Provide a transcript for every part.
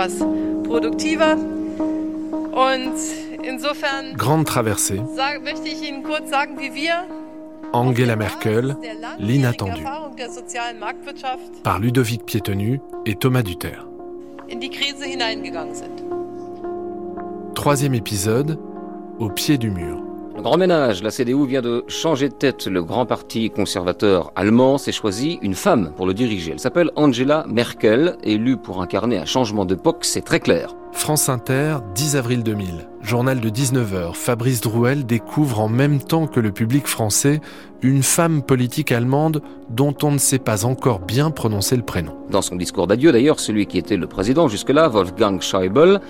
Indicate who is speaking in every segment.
Speaker 1: etwas produktiver. Und insofern
Speaker 2: Grande traversée,
Speaker 1: sag, möchte ich Ihnen kurz sagen, wie wir
Speaker 2: Angela Merkel, l'inattendu, par Ludovic Piétenu et Thomas Duterre. Troisième épisode, au pied du mur.
Speaker 3: Grand ménage, la CDU vient de changer de tête. Le grand parti conservateur allemand s'est choisi une femme pour le diriger. Elle s'appelle Angela Merkel, élue pour incarner un changement d'époque, c'est très clair.
Speaker 2: France Inter, 10 avril 2000. Journal de 19h. Fabrice Drouel découvre en même temps que le public français une femme politique allemande dont on ne sait pas encore bien prononcer le prénom.
Speaker 3: Dans son discours d'adieu, d'ailleurs, celui qui était le président jusque-là, Wolfgang Schäuble,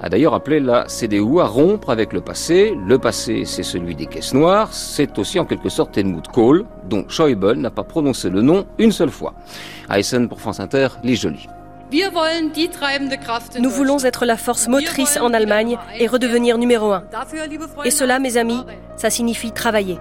Speaker 3: a d'ailleurs appelé la CDU à rompre avec le passé. Le passé, c'est celui des caisses noires. C'est aussi en quelque sorte Helmut Kohl, dont Schäuble n'a pas prononcé le nom une seule fois. À Essen pour France Inter, Lise Joly.
Speaker 4: Nous voulons être la force motrice en Allemagne et redevenir numéro un. Et cela, mes amis, ça signifie travailler.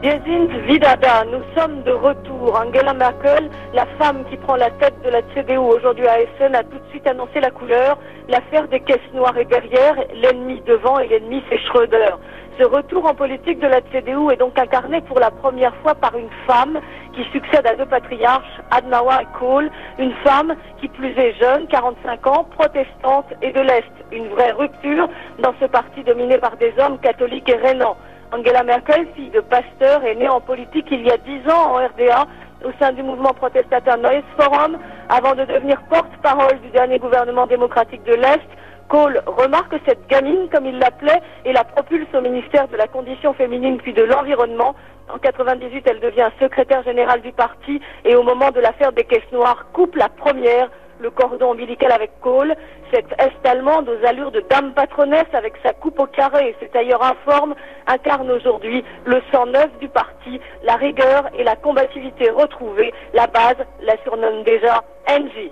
Speaker 5: Wir sind wieder da. Nous sommes de retour. Angela Merkel, la femme qui prend la tête de la CDU aujourd'hui à Essen, a tout de suite annoncé la couleur. L'affaire des caisses noires est derrière. L'ennemi devant et l'ennemi c'est Schröder. Ce retour en politique de la CDU est donc incarné pour la première fois par une femme qui succède à deux patriarches, Adenauer et Kohl, une femme qui plus est jeune, 45 ans, protestante et de l'Est. Une vraie rupture dans ce parti dominé par des hommes catholiques et rénants. Angela Merkel, fille de pasteur, est née en politique il y a dix ans en RDA au sein du mouvement protestataire Neues Forum avant de devenir porte-parole du dernier gouvernement démocratique de l'Est. Kohl remarque cette gamine, comme il l'appelait, et la propulse au ministère de la Condition féminine puis de l'Environnement. En 98, elle devient secrétaire générale du parti et au moment de l'affaire des caisses noires, coupe la première le cordon ombilical avec Kohl. Cette Est-allemande aux allures de dame patronesse avec sa coupe au carré et ses tailleurs informes incarne aujourd'hui le sang neuf du parti, la rigueur et la combativité retrouvée. La base la surnomme déjà NJ.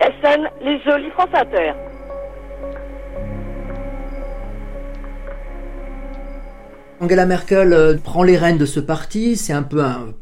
Speaker 5: SN, les jolis France Inter.
Speaker 6: Angela Merkel euh, prend les rênes de ce parti, c'est un peu un,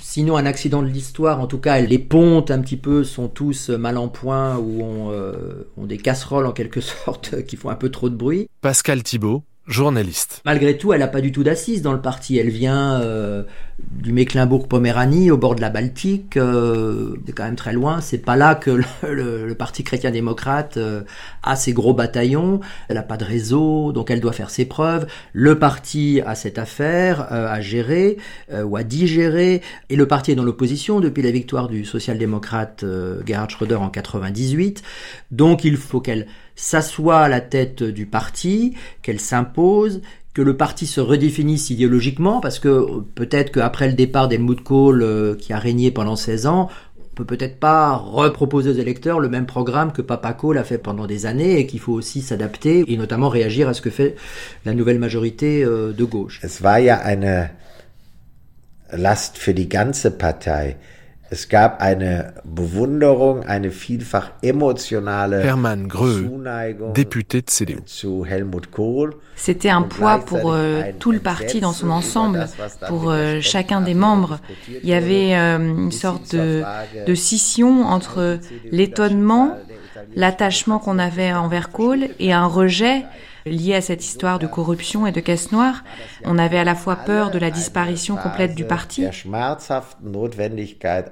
Speaker 6: sinon un accident de l'histoire, en tout cas les pontes un petit peu sont tous mal en point ou ont, euh, ont des casseroles en quelque sorte qui font un peu trop de bruit.
Speaker 2: Pascal Thibault, journaliste.
Speaker 6: Malgré tout, elle n'a pas du tout d'assise dans le parti. Elle vient euh, du Mecklembourg-Poméranie, au bord de la Baltique. Euh, c'est quand même très loin. C'est pas là que le, parti chrétien-démocrate euh, a ses gros bataillons. Elle n'a pas de réseau, donc elle doit faire ses preuves. Le parti a cette affaire euh, à gérer ou à digérer. Et le parti est dans l'opposition depuis la victoire du social-démocrate Gerhard Schröder en 98. Donc il faut qu'elle s'assoit à la tête du parti, qu'elle s'impose, que le parti se redéfinisse idéologiquement, parce que peut-être qu'après le départ d'Helmut Kohl, euh, qui a régné pendant 16 ans, on peut peut-être pas reproposer aux électeurs le même programme que Papa Kohl a fait pendant des années et qu'il faut aussi s'adapter et notamment réagir à ce que fait la nouvelle majorité euh, de gauche.
Speaker 7: Es war ja eine Last für die ganze Partei. Es gab eine Bewunderung, eine vielfach emotionale
Speaker 2: Hermann Greux,
Speaker 7: Zuneigung
Speaker 2: député de CDU.
Speaker 7: zu Helmut Kohl.
Speaker 8: C'était un poids pour euh, tout le parti dans son ensemble, pour euh, chacun des membres. Il y avait euh, une sorte de, de scission entre l'étonnement, l'attachement qu'on avait envers Kohl et un rejet lié à cette histoire de corruption et de caisse noire. On avait à la fois peur de la disparition complète du parti.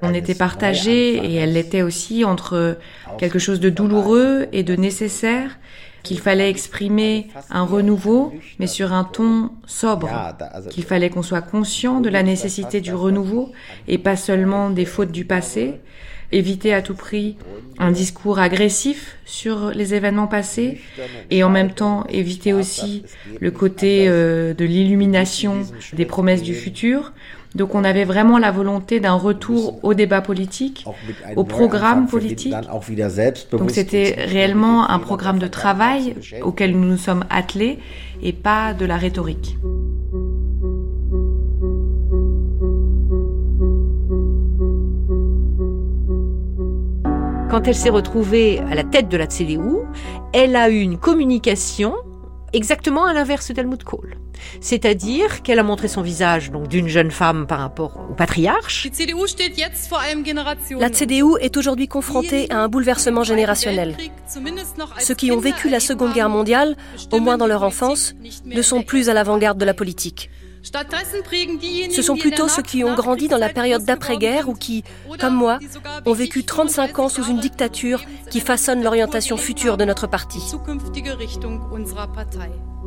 Speaker 8: On était partagés et elle l'était aussi entre quelque chose de douloureux et de nécessaire qu'il fallait exprimer un renouveau, mais sur un ton sobre, qu'il fallait qu'on soit conscient de la nécessité du renouveau et pas seulement des fautes du passé, éviter à tout prix un discours agressif sur les événements passés et en même temps éviter aussi le côté euh, de l'illumination des promesses du futur. Donc on avait vraiment la volonté d'un retour au débat politique, au programme politique. Donc c'était réellement un programme de travail auquel nous nous sommes attelés et pas de la rhétorique.
Speaker 9: Quand elle s'est retrouvée à la tête de la CDU, elle a eu une communication exactement à l'inverse d'Helmut Kohl. c'est-à-dire qu'elle a montré son visage donc d'une jeune femme par rapport au patriarche.
Speaker 4: La CDU est aujourd'hui confrontée à un bouleversement générationnel. Ceux qui ont vécu la Seconde Guerre mondiale, au moins dans leur enfance, ne sont plus à l'avant-garde de la politique. Ce sont plutôt ceux qui ont grandi dans la période d'après-guerre ou qui, comme moi, ont vécu 35 ans sous une dictature qui façonne l'orientation future de notre parti.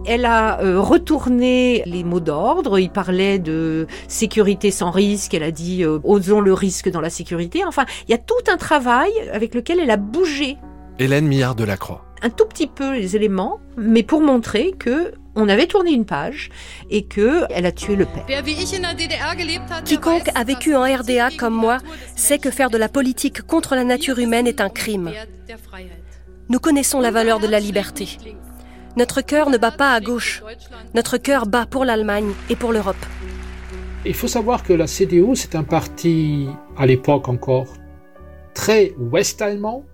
Speaker 9: Elle a euh, retourné les mots d'ordre. Il parlait de sécurité sans risque. Elle a dit euh, osons le risque dans la sécurité. Enfin, il y a tout un travail avec lequel elle a bougé.
Speaker 2: Hélène Millard de la Croix.
Speaker 9: Un tout petit peu les éléments, mais pour montrer que on avait tourné une page et que elle a tué le père.
Speaker 4: Quiconque a vécu en RDA comme moi sait que faire de la politique contre la nature humaine est un crime. Nous connaissons la valeur de la liberté. Notre cœur ne bat pas à gauche. Notre cœur bat pour l'Allemagne et pour l'Europe.
Speaker 10: Il faut savoir que la CDU, c'est un parti, à l'époque encore, très ouest-allemand,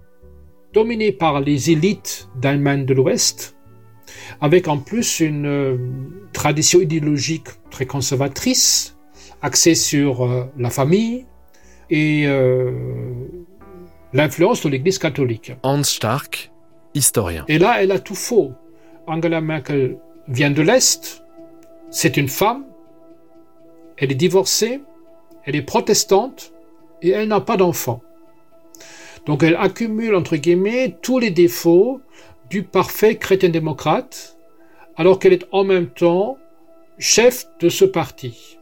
Speaker 10: dominé par les élites d'Allemagne de l'Ouest, avec en plus une euh, tradition idéologique très conservatrice, axée sur euh, la famille et euh, l'influence de l'Église catholique.
Speaker 2: Hans Stark, historien.
Speaker 10: Et là, elle a tout faux. Angela Merkel vient de l'Est, c'est une femme, elle est divorcée, elle est protestante et elle n'a pas d'enfant. Donc elle accumule, entre guillemets, tous les défauts du parfait chrétien-démocrate, alors qu'elle est en même temps chef de ce parti.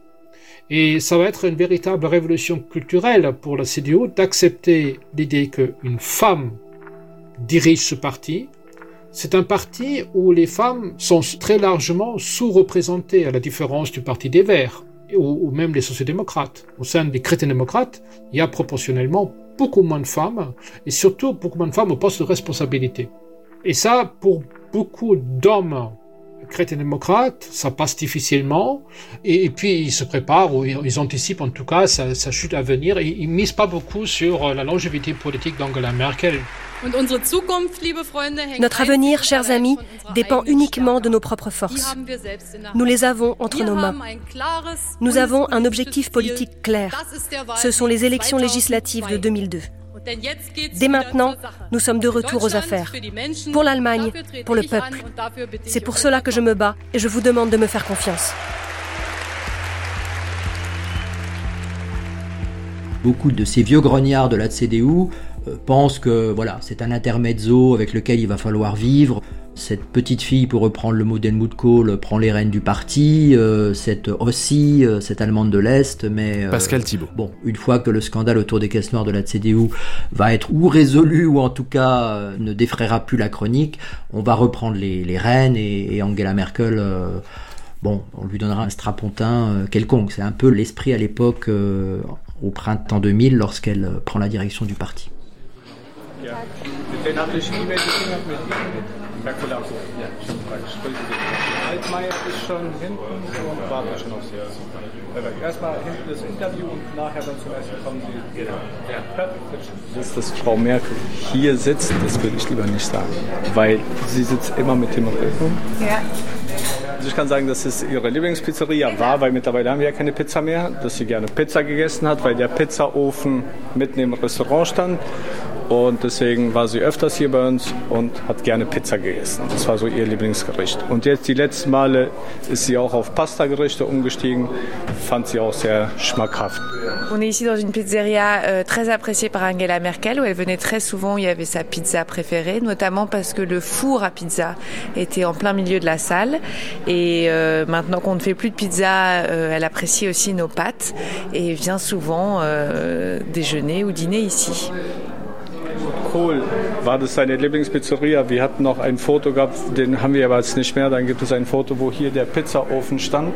Speaker 10: Et ça va être une véritable révolution culturelle pour la CDU d'accepter l'idée qu'une femme dirige ce parti, c'est un parti où les femmes sont très largement sous-représentées, à la différence du Parti des Verts ou, même des sociodémocrates. Au sein des chrétiens-démocrates, il y a proportionnellement beaucoup moins de femmes et surtout beaucoup moins de femmes au poste de responsabilité. Et ça, pour beaucoup d'hommes chrétiens-démocrates, ça passe difficilement. Et, puis, ils se préparent, ou ils, anticipent en tout cas sa, chute à venir. Et ils misent pas beaucoup sur la longévité politique d'Angela Merkel.
Speaker 4: Notre avenir, chers amis, dépend uniquement de nos propres forces. Nous les avons entre nos mains. Nous avons un objectif politique clair. Ce sont les élections législatives de 2002. Dès maintenant, nous sommes de retour aux affaires. Pour l'Allemagne, pour le peuple. C'est pour cela que je me bats et je vous demande de me faire confiance.
Speaker 6: Beaucoup de ces vieux grognards de la CDU pense que voilà, c'est un intermezzo avec lequel il va falloir vivre. Cette petite fille, pour reprendre le mot d'Helmut Kohl, prend les rênes du parti, euh, cette aussi, euh, cette Allemande de l'Est, mais...
Speaker 2: Pascal Thibault.
Speaker 6: Bon, une fois que le scandale autour des caisses noires de la CDU va être ou résolu, ou en tout cas ne défraiera plus la chronique, on va reprendre les, les rênes et, Angela Merkel... bon, on lui donnera un strapontin quelconque. C'est un peu l'esprit à l'époque, au printemps 2000, lorsqu'elle prend la direction du parti. Ja. Den hatte ich E-Mail gekriegt mit Kalkulator. Ja, schon praktisch. Altmaier ist schon hinten und wartet schon auf Sie. Erstmal hinten das Interview und nachher dann zum Essen kommen Sie. Genau. Ja. Dass, dass Frau Merkel hier sitzt, das würde ich lieber nicht sagen. Weil sie sitzt immer mit dem Rücken. Ja. Also ich kann sagen, dass es ihre Lieblingspizzeria war, weil mittlerweile haben wir ja keine Pizza mehr, dass sie gerne Pizza gegessen hat, weil der Pizzaofen mitten im Restaurant stand und deswegen war sie öfters hier bei uns und hat gerne Pizza gegessen. Das war so ihr Lieblingsgericht. Und jetzt die letzten Male ist sie auch auf Pasta-Gerichte umgestiegen, fand sie auch sehr schmackhaft.
Speaker 8: On est ici dans une pizzeria euh, très appréciée par Angela Merkel où elle venait très souvent, il y avait sa pizza préférée, notamment parce que le four à pizza était en plein milieu de la salle. Et euh, maintenant qu'on ne fait plus de pizza, euh, elle apprécie aussi nos pâtes et vient souvent déjeuner ou dîner ici.
Speaker 10: Kohl war das seine Lieblingspizzeria? Wir hatten noch ein Foto gehabt, den haben wir aber jetzt nicht mehr. Dann gibt es ein Foto, wo hier der Pizzaofen stand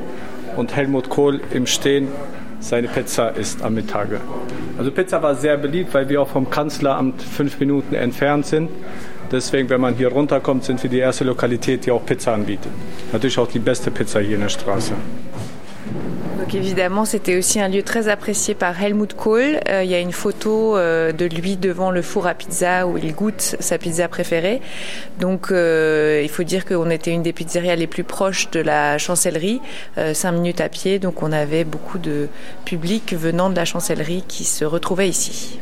Speaker 10: und Helmut Kohl im Stehen seine Pizza isst am Mittage. Also Pizza war sehr beliebt, weil wir auch vom Kanzleramt fünf Minuten entfernt sind. Deswegen, wenn man hier runterkommt, sind wir die erste Lokalität, die auch Pizza anbietet. Natürlich auch die beste Pizza hier in der Straße.
Speaker 8: Donc évidemment, c'était aussi un lieu très apprécié par Helmut Kohl. Euh, il y a une photo euh, de lui devant le four à pizza où il goûte sa pizza préférée. Donc euh, il faut dire qu'on était une des pizzerias les plus proches de la chancellerie, cinq minutes à pied. Donc on avait beaucoup de public venant de la chancellerie qui se retrouvait ici.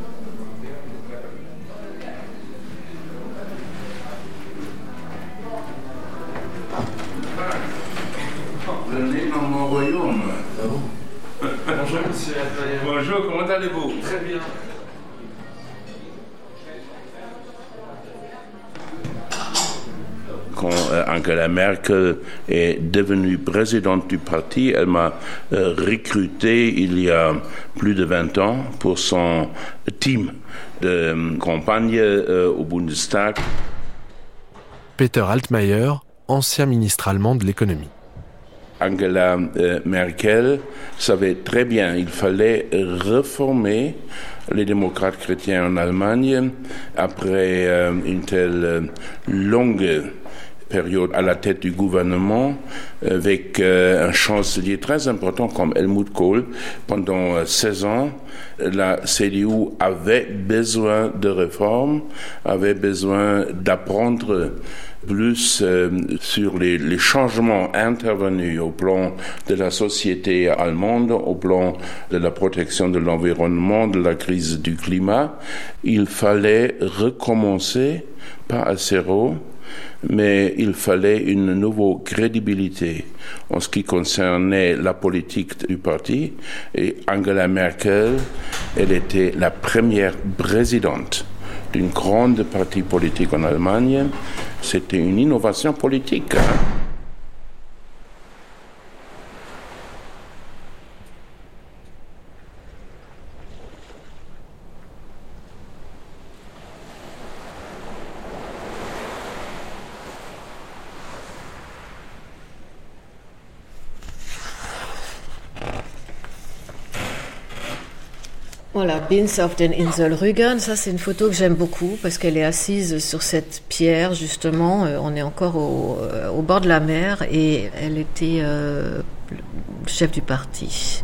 Speaker 11: Bonjour, comment allez-vous?
Speaker 12: Très bien.
Speaker 11: Quand euh, Angela Merkel est devenue présidente du parti, elle m'a euh, recruté il y a plus de 20 ans pour son team de euh, campagne au Bundestag.
Speaker 2: Peter Altmaier, ancien ministre allemand de l'économie.
Speaker 11: Angela euh, Merkel savait très bien qu'il fallait réformer les démocrates chrétiens en Allemagne après euh, une telle euh, longue période à la tête du gouvernement avec un chancelier très important comme Helmut Kohl pendant 16 ans. La CDU avait besoin de réformes, avait besoin d'apprendre plus euh, sur les, les, changements intervenus au plan de la société allemande, au plan de la protection de l'environnement, de la crise du climat. Il fallait recommencer, pas à zéro, mais il fallait une nouvelle crédibilité en ce qui concernait la politique du parti. Et Angela Merkel, elle était la première présidente d'une grande partie politique en Allemagne. C'était une innovation politique.
Speaker 13: Voilà, Bins auf den Insel Rügen, ça c'est une photo que j'aime beaucoup parce qu'elle est assise sur cette pierre justement, euh, on est encore euh, au, bord de la mer et elle était euh, chef du parti.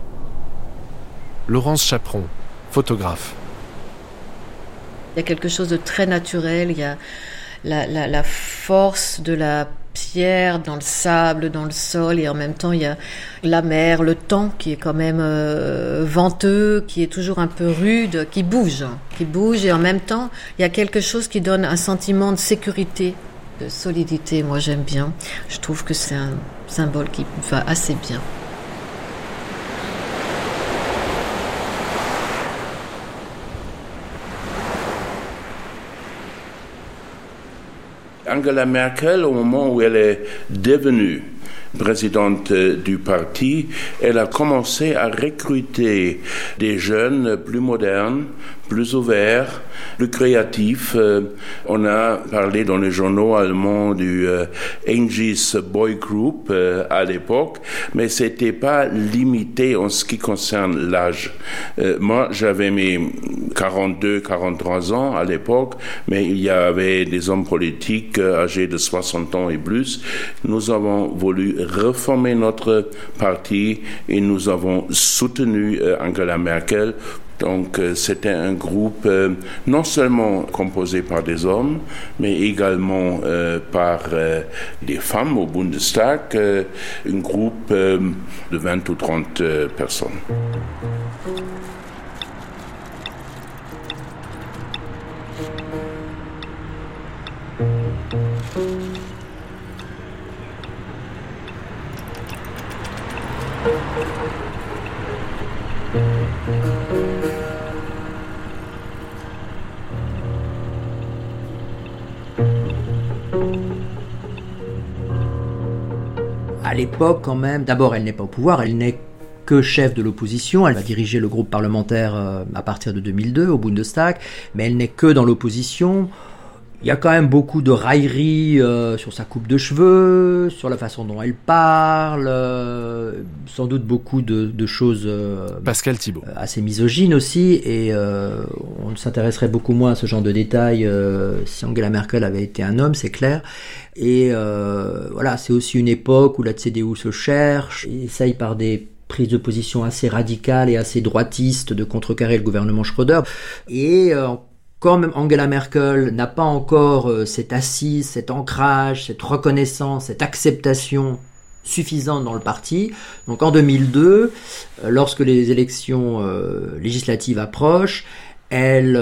Speaker 2: Laurence Chaperon, photographe.
Speaker 13: Il y a quelque chose de très naturel, il y a la, la force de la pierre, dans le sable, dans le sol, et en même temps il y a la mer, le temps qui est quand même euh, venteux, qui est toujours un peu rude, qui bouge, qui bouge, et en même temps il y a quelque chose qui donne un sentiment de sécurité, de solidité. Moi j'aime bien. Je trouve que c'est un symbole qui va assez bien.
Speaker 11: Angela Merkel, au moment où elle est devenue présidente du parti, elle a commencé à recruter des jeunes plus modernes, plus ouverts, plus créatifs. Euh, on a parlé dans les journaux allemands du euh, Angie's Boy Group euh, à l'époque, mais c'était pas limité en ce qui concerne l'âge. moi, j'avais mes 42, 43 ans à l'époque, mais il y avait des hommes politiques âgés de 60 ans et plus. Nous avons voulu reformer notre parti et nous avons soutenu Angela Merkel donc euh, c'était un groupe euh, non seulement composé par des hommes, mais également euh, par des femmes au Bundestag, un groupe de 20 ou 30 personnes.
Speaker 6: À l'époque quand même, d'abord elle n'est pas au pouvoir, elle n'est que chef de l'opposition, elle va diriger le groupe parlementaire euh, à partir de 2002 au Bundestag, mais elle n'est que dans l'opposition. Il y a quand même beaucoup de railleries euh, sur sa coupe de cheveux, sur la façon dont elle parle, euh, sans doute beaucoup de, choses euh,
Speaker 2: Pascal Thibault.
Speaker 6: assez misogynes aussi, et on s'intéresserait beaucoup moins à ce genre de détails si Angela Merkel avait été un homme, c'est clair. Et voilà, c'est aussi une époque où la CDU se cherche, essaye par des prise de position assez radicale et assez droitiste de contrecarrer le gouvernement Schröder. Et euh, quand Angela Merkel n'a pas encore euh, cette assise, cet ancrage, cette reconnaissance, cette acceptation suffisante dans le parti. Donc en 2002, euh, lorsque les élections législatives approchent, elle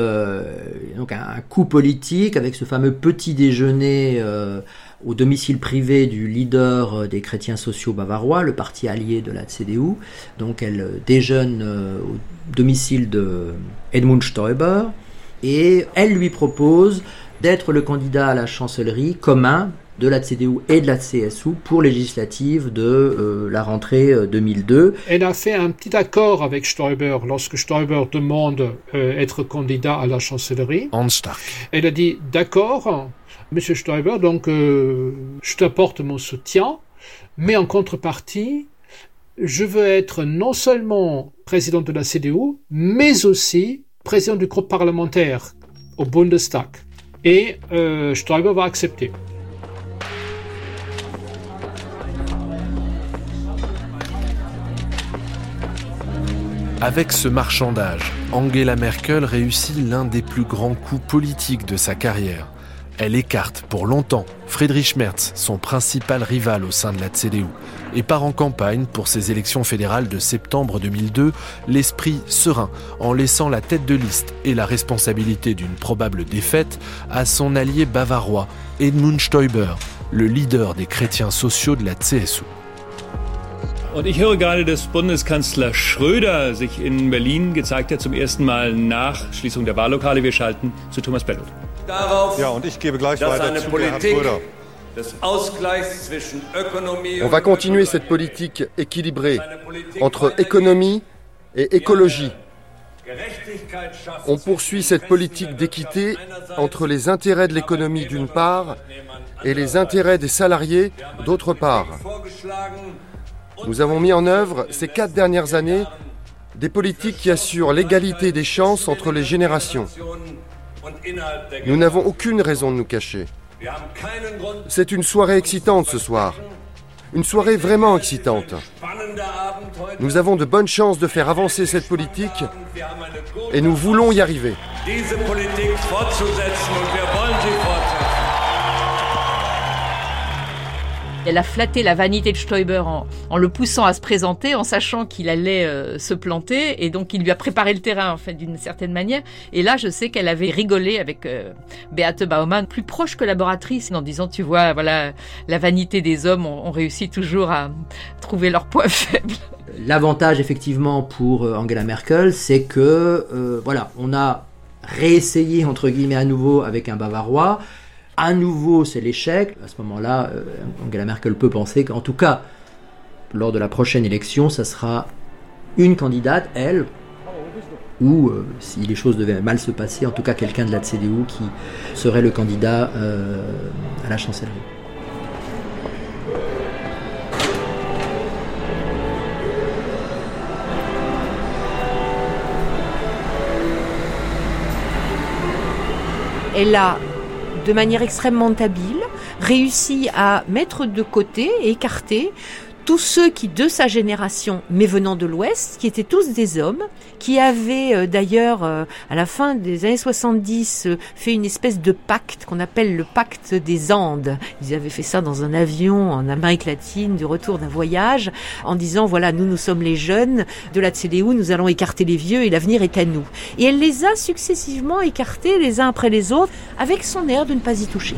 Speaker 6: donc un, coup politique avec ce fameux petit déjeuner au domicile privé du leader euh, des chrétiens sociaux bavarois, le parti allié de la CDU. Donc elle euh, déjeune euh, au domicile de Edmund Stoiber et elle lui propose d'être le candidat à la chancellerie commun de la CDU et de la CSU pour législative de la rentrée 2002.
Speaker 10: Elle a fait un petit accord avec Stoiber lorsque Stoiber demande être candidat à la chancellerie. Elle a dit d'accord, Monsieur Stoiber, donc euh, je t'apporte mon soutien, mais en contrepartie, je veux être non seulement président de la CDU, mais aussi président du groupe parlementaire au Bundestag. Et euh, va accepter.
Speaker 2: Avec ce marchandage, Angela Merkel réussit l'un des plus grands coups politiques de sa carrière elle écarte pour longtemps Friedrich Merz, son principal rival au sein de la CDU, et part en campagne pour ses élections fédérales de septembre 2002, l'esprit serein, en laissant la tête de liste et la responsabilité d'une probable défaite à son allié bavarois, Edmund Stoiber, le leader des chrétiens sociaux de la CSU.
Speaker 14: Und ich höre gerade, dass Bundeskanzler Schröder sich in Berlin gezeigt hat, zum ersten Mal nach Schließung der Wahllokale. Wir schalten zu Thomas
Speaker 15: On va continuer cette politique équilibrée entre économie et écologie. On poursuit cette politique d'équité entre les intérêts de l'économie d'une part et les intérêts des salariés d'autre part. Nous avons mis en œuvre ces quatre dernières années des politiques qui assurent l'égalité des chances entre les générations. Nous n'avons aucune raison de nous cacher. C'est une soirée excitante ce soir. Une soirée vraiment excitante. Nous avons de bonnes chances de faire avancer cette politique et nous voulons y arriver.
Speaker 9: Elle a flatté la vanité de Stoiber en, le poussant à se présenter, en sachant qu'il allait euh, se planter, et donc il lui a préparé le terrain en fait d'une certaine manière. Et là, je sais qu'elle avait rigolé avec euh, Beate Baumann, plus proche collaboratrice, en disant, tu vois, voilà, la vanité des hommes, on, réussit toujours à trouver leur point faible.
Speaker 6: L'avantage effectivement pour euh, Angela Merkel, c'est que voilà, on a réessayé entre guillemets à nouveau avec un Bavarois à nouveau c'est l'échec, à ce moment-là, euh, Angela Merkel peut penser qu'en tout cas, lors de la prochaine élection, ça sera une candidate, elle, ou euh, si les choses devaient mal se passer, en tout cas quelqu'un de la CDU qui serait le candidat euh, à la chancellerie.
Speaker 9: Elle a de manière extrêmement habile, réussit à mettre de côté écarter tous ceux qui, de sa génération, mais venant de l'Ouest, qui étaient tous des hommes, qui avaient euh, d'ailleurs, euh, à la fin des années 70, euh, fait une espèce de pacte qu'on appelle le pacte des Andes. Ils avaient fait ça dans un avion en Amérique latine, du retour d'un voyage, en disant, voilà, nous, nous sommes les jeunes de la CDU, nous allons écarter les vieux et l'avenir est à nous. Et elle les a successivement écartés les uns après les autres, avec son air de ne pas y toucher.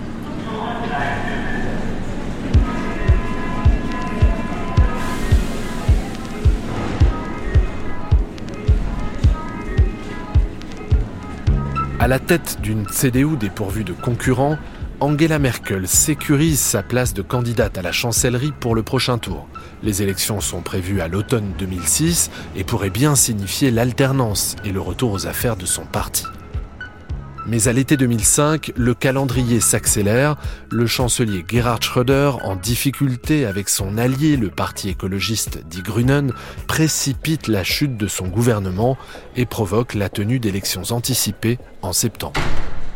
Speaker 2: À la tête d'une CDU dépourvue de concurrents, Angela Merkel sécurise sa place de candidate à la chancellerie pour le prochain tour. Les élections sont prévues à l'automne 2006 et pourraient bien signifier l'alternance et le retour aux affaires de son parti. Mais à l'été 2005, le calendrier s'accélère. Le chancelier Gerhard Schröder, en difficulté avec son allié, le parti écologiste Die Grünen, précipite la chute de son gouvernement et provoque la tenue d'élections anticipées en septembre.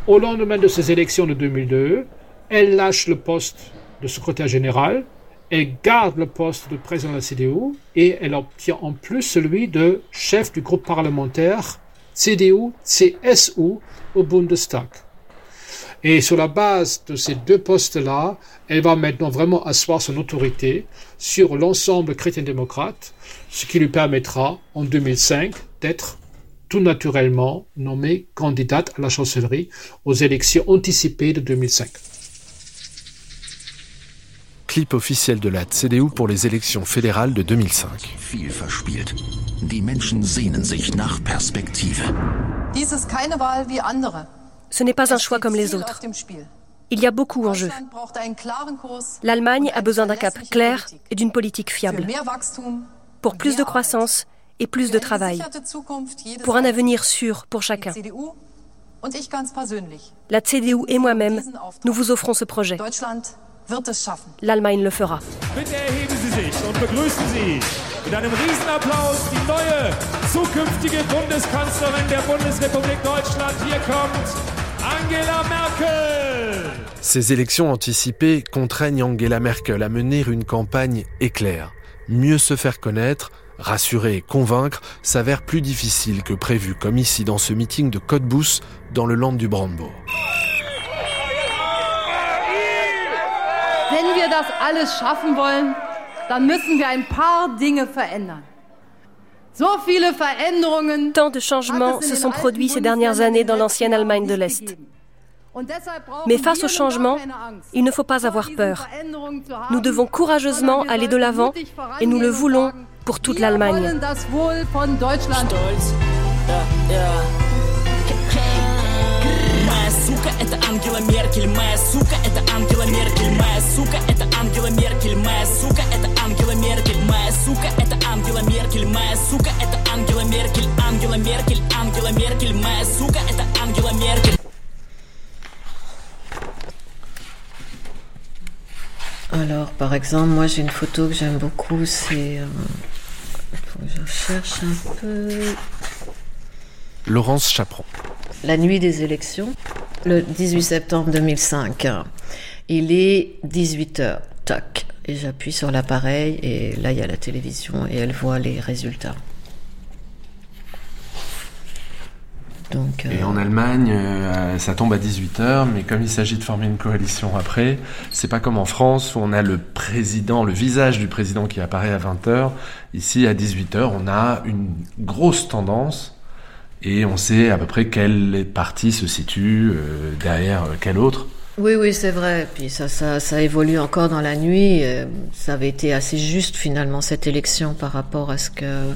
Speaker 10: Au lendemain de ces élections de 2002, elle lâche le poste de secrétaire général elle garde le poste de président de la CDU et elle obtient en plus celui de chef du groupe parlementaire CDU-CSU au Bundestag. Et sur la base de ces deux postes-là, elle va maintenant vraiment asseoir son autorité sur l'ensemble chrétien-démocrate, ce qui lui permettra en 2005 d'être tout naturellement nommée candidate à la chancellerie aux élections anticipées de 2005.
Speaker 2: Clip officiel de la CDU pour les élections fédérales de 2005.
Speaker 4: Ce n'est pas un choix comme les autres. Il y a beaucoup en jeu. L'Allemagne a besoin d'un cap clair et d'une politique fiable. Pour plus de croissance et plus de travail. Pour un avenir sûr pour chacun. La CDU et moi-même, nous vous offrons ce projet. L'Allemagne le fera.
Speaker 16: Bitte erheben Sie sich und begrüßen Sie mit einem Riesenapplaus die neue zukünftige Bundeskanzlerin der Bundesrepublik Deutschland. Hier kommt Angela Merkel.
Speaker 2: Ces élections anticipées contraignent Angela Merkel à mener une campagne éclair. Mieux se faire connaître, rassurer et convaincre s'avère plus difficile que prévu, comme ici dans ce meeting de Cottbus dans le Land du Brandebourg.
Speaker 17: Wenn wir das alles schaffen wollen, dann müssen wir ein paar Dinge verändern. So viele Veränderungen
Speaker 4: Tant de changements se sont produits ces dernières années dans l'ancienne Allemagne de l'Est. Mais face au changement, il ne faut pas avoir peur. Nous devons courageusement aller de l'avant et nous le voulons pour toute l'Allemagne.
Speaker 18: сука, это Ангела Меркель, моя сука, это Ангела Меркель, моя сука, это Ангела Меркель, моя сука, это Ангела Меркель, моя сука, это Ангела Меркель, моя сука, это Ангела Меркель, Ангела Меркель, Ангела Меркель, моя сука, это Ангела Меркель.
Speaker 13: Alors, par exemple, moi j'ai une photo que j'aime beaucoup, c'est. Euh, faut que je cherche un peu.
Speaker 2: Laurence Chaperon.
Speaker 13: La nuit des élections, le 18 septembre 2005. Il est 18h, tac. Et j'appuie sur l'appareil et là il y a la télévision et elle voit les résultats.
Speaker 2: Donc, Et en Allemagne, euh, ça tombe à 18h, mais comme il s'agit de former une coalition après, c'est pas comme en France où on a le président, le visage du président qui apparaît à 20h. Ici, à 18h, on a une grosse tendance et on sait à peu près quelle partie se situe euh, derrière euh, quelle autre.
Speaker 13: Oui, oui, c'est vrai. Puis ça, ça, ça évolue encore dans la nuit. Ça avait été assez juste finalement cette élection par rapport à ce que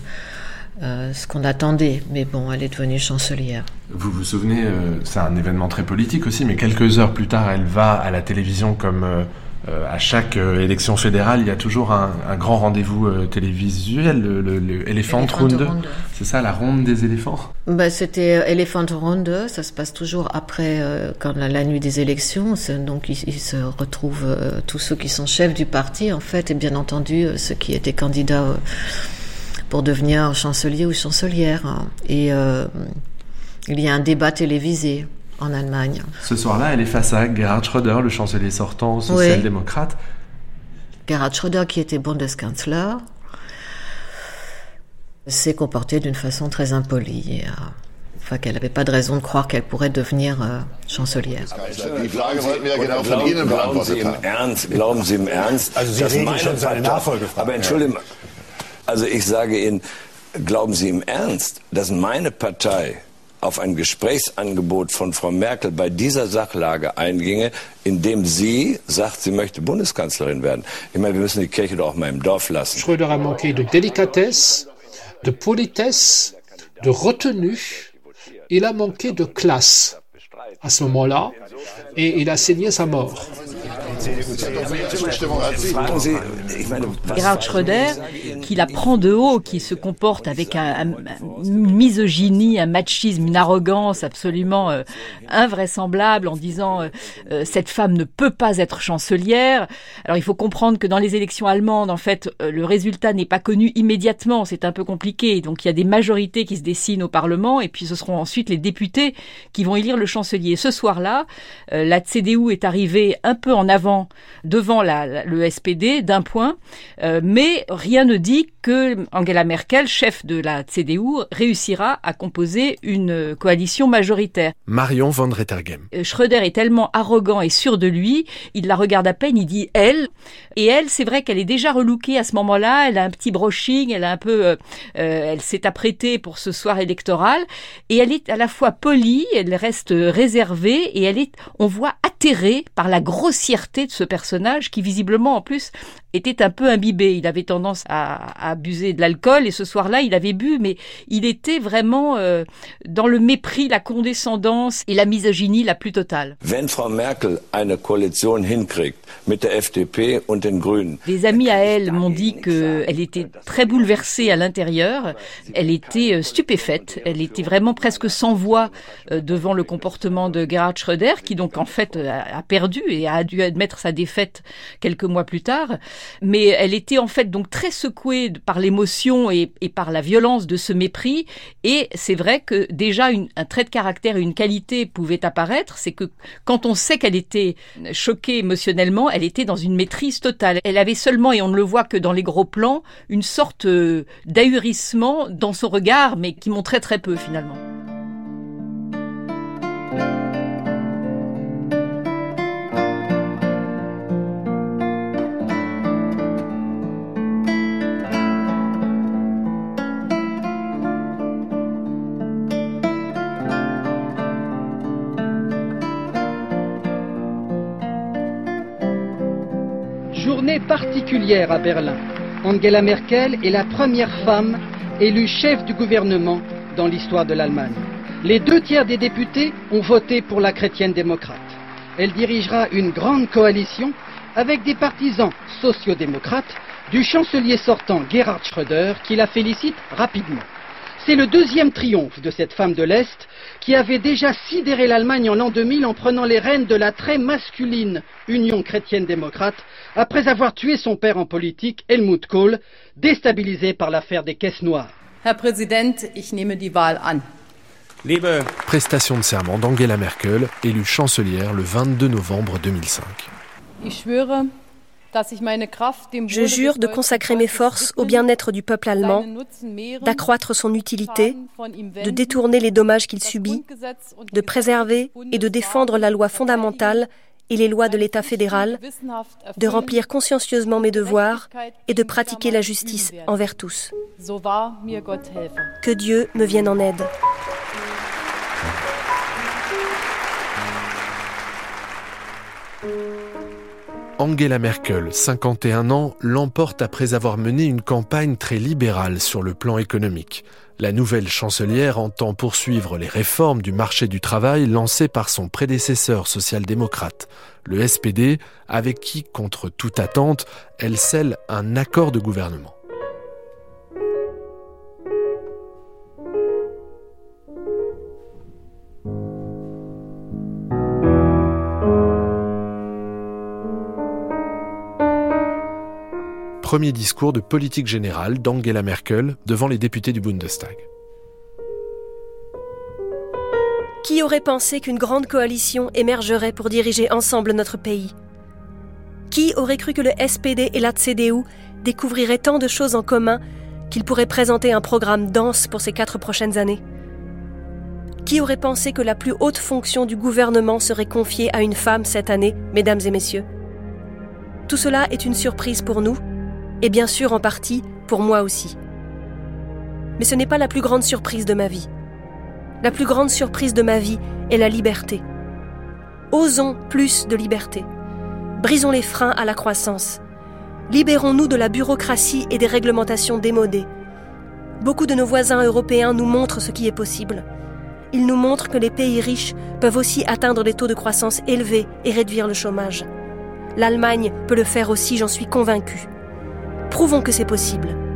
Speaker 13: euh, ce qu'on attendait. Mais bon, elle est devenue chancelière.
Speaker 2: Vous vous souvenez, c'est un événement très politique aussi, mais quelques heures plus tard, elle va à la télévision comme euh, à chaque euh, élection fédérale, il y a toujours un, un grand rendez-vous euh, télévisuel, le, le, le Elephant, Round. C'est ça, la ronde des éléphants?
Speaker 13: Bah, C'était Elephant Round, ça se passe toujours après quand la, la, nuit des élections. Donc ils, se retrouvent tous ceux qui sont chefs du parti, en fait, et bien entendu ceux qui étaient candidats pour devenir chancelier ou chancelière. Et il y a un débat télévisé en Allemagne.
Speaker 2: Ce soir-là, elle est face à Gerhard Schröder, le chancelier sortant social-démocrate.
Speaker 13: Gerhard Schröder, qui était Bundeskanzler, s'est comporté d'une façon très impolie. Euh, enfin, qu'elle n'avait pas de raison de croire qu'elle pourrait devenir euh, chancelière.
Speaker 19: Also ich sage Ihnen, glauben Sie im Ernst, dass meine Partei auf ein Gesprächsangebot von Frau Merkel bei dieser Sachlage einginge, indem sie sagt, sie möchte Bundeskanzlerin werden. Ich meine, wir müssen die Kirche doch auch mal im Dorf lassen.
Speaker 10: Schröder a manqué de délicatesse, de politesse, de retenue. Il a manqué de classe à ce moment-là et il a signé sa mort.
Speaker 20: Gerhard Schröder, qui la prend de haut, qui se comporte avec un, une misogynie, un machisme, une arrogance absolument euh, invraisemblable en disant euh, euh, cette femme ne peut pas être chancelière. Alors il faut comprendre que dans les élections allemandes, en fait, le résultat n'est pas connu immédiatement, c'est un peu compliqué. Donc il y a des majorités qui se dessinent au Parlement et puis ce seront ensuite les députés qui vont élire le chancelier. Ce soir-là, la CDU est arrivée un peu en avant devant la, le SPD d'un point euh, mais rien ne dit que Angela Merkel, chef de la CDU, réussira à composer une coalition majoritaire.
Speaker 2: Marion von Rettergem.
Speaker 20: Euh, Schröder est tellement arrogant et sûr de lui, il la regarde à peine, il dit elle, et elle, c'est vrai qu'elle est déjà relookée à ce moment-là, elle a un petit brushing, elle a un peu, euh, elle s'est apprêtée pour ce soir électoral, et elle est à la fois polie, elle reste réservée, et elle est, on voit atterrée par la grossièreté de ce personnage qui visiblement en plus était un peu imbibé. Il avait tendance à, abuser de l'alcool et ce soir-là, il avait bu, mais il était vraiment euh, dans le mépris, la condescendance et la misogynie la plus totale.
Speaker 19: Wenn Frau Merkel eine Koalition hinkriegt mit der FDP und den Grünen.
Speaker 20: Des amis à elle m'ont dit qu'elle était très bouleversée à l'intérieur. Elle était euh, stupéfaite. Elle était vraiment presque sans voix euh, devant le comportement de Gerhard Schröder, qui donc en fait a perdu et a dû admettre sa défaite quelques mois plus tard mais elle était en fait donc très secouée par l'émotion et, par la violence de ce mépris. Et c'est vrai que déjà un trait de caractère et une qualité pouvaient apparaître, c'est que quand on sait qu'elle était choquée émotionnellement, elle était dans une maîtrise totale. Elle avait seulement, et on ne le voit que dans les gros plans, une sorte euh, d'ahurissement dans son regard, mais qui montrait très peu finalement.
Speaker 21: Particulière à Berlin. Angela Merkel est la première femme élue chef du gouvernement dans l'histoire de l'Allemagne. Les deux tiers des députés ont voté pour la chrétienne démocrate. Elle dirigera une grande coalition avec des partisans sociodémocrates du chancelier sortant Gerhard Schröder qui la félicite rapidement. C'est le deuxième triomphe de cette femme de l'Est qui avait déjà sidéré l'Allemagne en l'an 2000 en prenant les rênes de la très masculine Union chrétienne-démocrate après avoir tué son père en politique, Helmut Kohl, déstabilisé par l'affaire des caisses noires.
Speaker 22: Herr Präsident, ich nehme die Wahl an.
Speaker 2: Liebe Prestation de serment d'Angela Merkel, élue chancelière le 22 novembre 2005.
Speaker 22: Ich schwöre,
Speaker 4: je jure de consacrer mes forces au bien-être du peuple allemand, d'accroître son utilité, de détourner les dommages qu'il subit, de préserver et de défendre la loi fondamentale et les lois de l'État fédéral, de remplir consciencieusement mes devoirs et de pratiquer la justice envers tous. Que Dieu me vienne en aide.
Speaker 2: Angela Merkel, 51 ans, l'emporte après avoir mené une campagne très libérale sur le plan économique. La nouvelle chancelière entend poursuivre les réformes du marché du travail lancées par son prédécesseur social-démocrate, le SPD, avec qui, contre toute attente, elle scelle un accord de gouvernement. Premier discours de politique générale d'Angela Merkel devant les députés du Bundestag.
Speaker 4: Qui aurait pensé qu'une grande coalition émergerait pour diriger ensemble notre pays? Qui aurait cru que le SPD et la CDU découvriraient tant de choses en commun qu'ils pourraient présenter un programme dense pour ces quatre prochaines années? Qui aurait pensé que la plus haute fonction du gouvernement serait confiée à une femme cette année, mesdames et messieurs? Tout cela est une surprise pour nous, et bien sûr en partie pour moi aussi. Mais ce n'est pas la plus grande surprise de ma vie. La plus grande surprise de ma vie est la liberté. Osons plus de liberté. Brisons les freins à la croissance. Libérons-nous de la bureaucratie et des réglementations démodées. Beaucoup de nos voisins européens nous montrent ce qui est possible. Ils nous montrent que les pays riches peuvent aussi atteindre des taux de croissance élevés et réduire le chômage. L'Allemagne peut le faire aussi, j'en suis convaincue. Prouvons que c'est possible.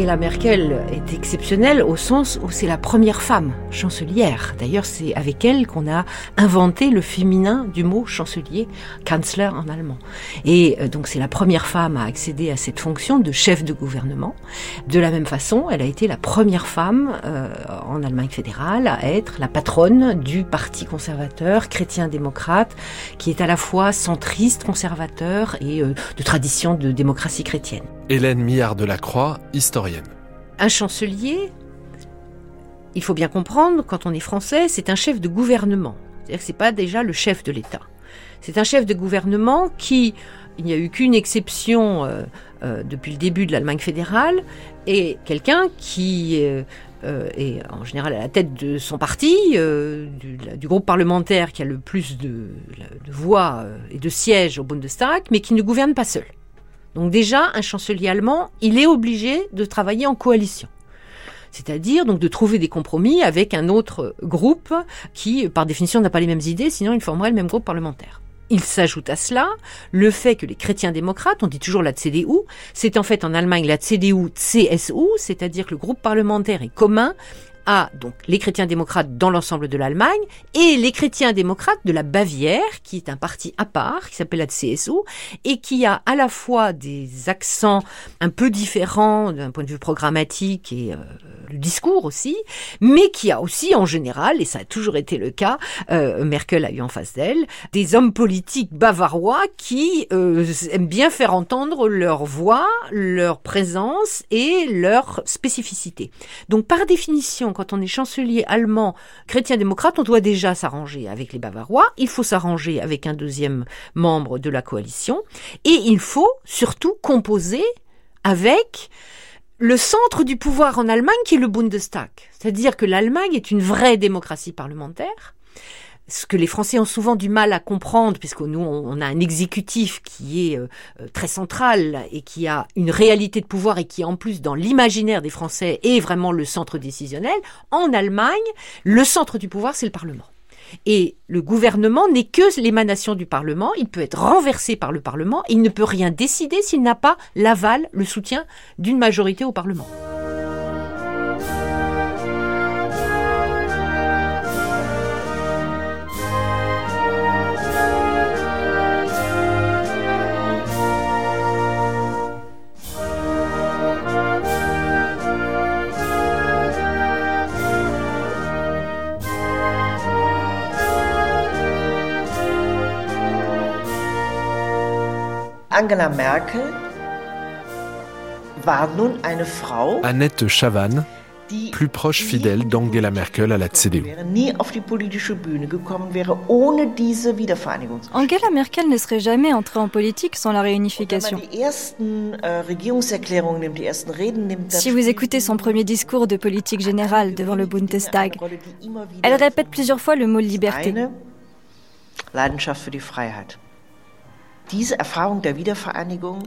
Speaker 9: Angela Merkel est exceptionnelle au sens où c'est la première femme chancelière. D'ailleurs, c'est avec elle qu'on a inventé le féminin du mot chancelier, Kanzler en allemand. Et euh, donc c'est la première femme à accéder à cette fonction de chef de gouvernement. De la même façon, elle a été la première femme euh, en Allemagne fédérale à être la patronne du parti conservateur chrétien-démocrate, qui est à la fois centriste, conservateur et euh, de tradition de démocratie chrétienne.
Speaker 2: Hélène Millard de la Croix, historienne.
Speaker 9: Un chancelier, il faut bien comprendre, quand on est français, c'est un chef de gouvernement. C'est-à-dire que c'est pas déjà le chef de l'État. C'est un chef de gouvernement qui, il n'y a eu qu'une exception euh, euh, depuis le début de l'Allemagne fédérale, est quelqu'un qui euh, est en général à la tête de son parti, du, groupe parlementaire qui a le plus de voix et de sièges au Bundestag, mais qui ne gouverne pas seul. Donc déjà, un chancelier allemand, il est obligé de travailler en coalition. C'est-à-dire donc de trouver des compromis avec un autre groupe qui, par définition, n'a pas les mêmes idées, sinon il formerait le même groupe parlementaire. Il s'ajoute à cela le fait que les chrétiens démocrates, on dit toujours la CDU, c'est en fait en Allemagne la CDU-CSU, c'est-à-dire que le groupe parlementaire est commun à donc les chrétiens démocrates dans l'ensemble de l'Allemagne et les chrétiens démocrates de la Bavière, qui est un parti à part, qui s'appelle la CSU, et qui a à la fois des accents un peu différents d'un point de vue programmatique et euh, le discours aussi, mais qui a aussi en général, et ça a toujours été le cas, euh, Merkel a eu en face d'elle, des hommes politiques bavarois qui euh, aiment bien faire entendre leur voix, leur présence et leur spécificité. Donc par définition, quand on est chancelier allemand chrétien-démocrate, on doit déjà s'arranger avec les Bavarois, il faut s'arranger avec un deuxième membre de la coalition, et il faut surtout composer avec le centre du pouvoir en Allemagne qui est le Bundestag. C'est-à-dire que l'Allemagne est une vraie démocratie parlementaire, ce que les Français ont souvent du mal à comprendre, puisque nous, on a un exécutif qui est euh, euh, très central et qui a une réalité de pouvoir et qui, en plus, dans l'imaginaire des Français, est vraiment le centre décisionnel. En Allemagne, le centre du pouvoir, c'est le Parlement. Et le gouvernement n'est que l'émanation du Parlement, il peut être renversé par le Parlement, il ne peut rien décider s'il n'a pas l'aval, le soutien d'une majorité au Parlement.
Speaker 23: Angela Merkel war nun eine Frau,
Speaker 2: Annette Chavannes, plus proche fidèle d'Angela Merkel à la CDU.
Speaker 24: Angela Merkel ne serait jamais entrée en politique sans la réunification.
Speaker 23: Äh,
Speaker 24: si vous écoutez son premier discours de politique générale devant le Bundestag, elle répète plusieurs fois le mot liberté.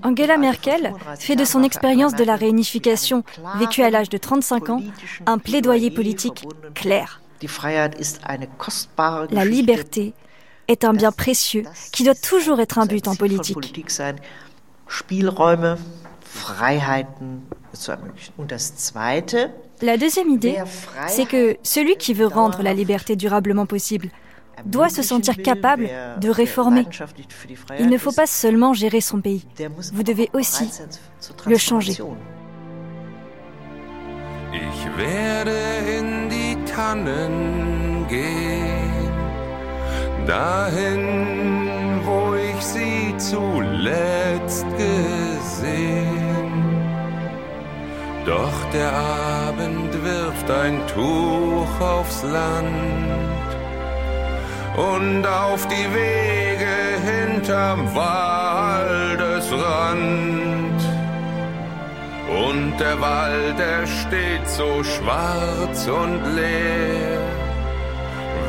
Speaker 24: Angela Merkel fait de son expérience de la réunification, vécue à l'âge de 35 ans, un plaidoyer politique clair. La liberté est un bien précieux qui doit toujours être un but en politique. La deuxième idée, c'est que celui qui veut rendre la liberté durablement possible doit se sentir capable de réformer. Il ne faut pas seulement gérer son pays, vous devez aussi le changer.
Speaker 25: Ich werde in die Tannen gehen, dahin, wo ich sie zuletzt gesehen. Doch der Abend wirft ein Tuch aufs Land und auf die Wege hinterm Waldesrand. Und der Wald, er steht so schwarz und leer.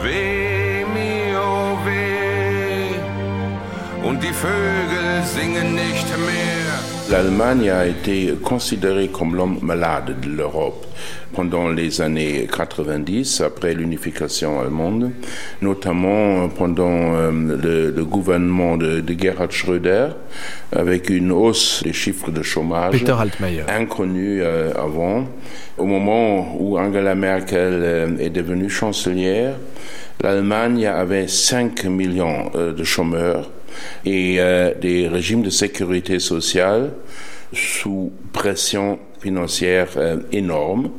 Speaker 25: Weh mir, oh weh, und die Vögel singen nicht mehr.
Speaker 11: L'Allemagne a été considérée comme l'homme malade de l'Europe pendant les années 90, après l'unification allemande, notamment pendant euh, le, le, gouvernement de, de, Gerhard Schröder, avec une hausse des chiffres de chômage inconnue euh, avant. Au moment où Angela Merkel euh, est devenue chancelière, l'Allemagne avait 5 millions de chômeurs et euh, des régimes de sécurité sociale sous pression financière euh, énorme.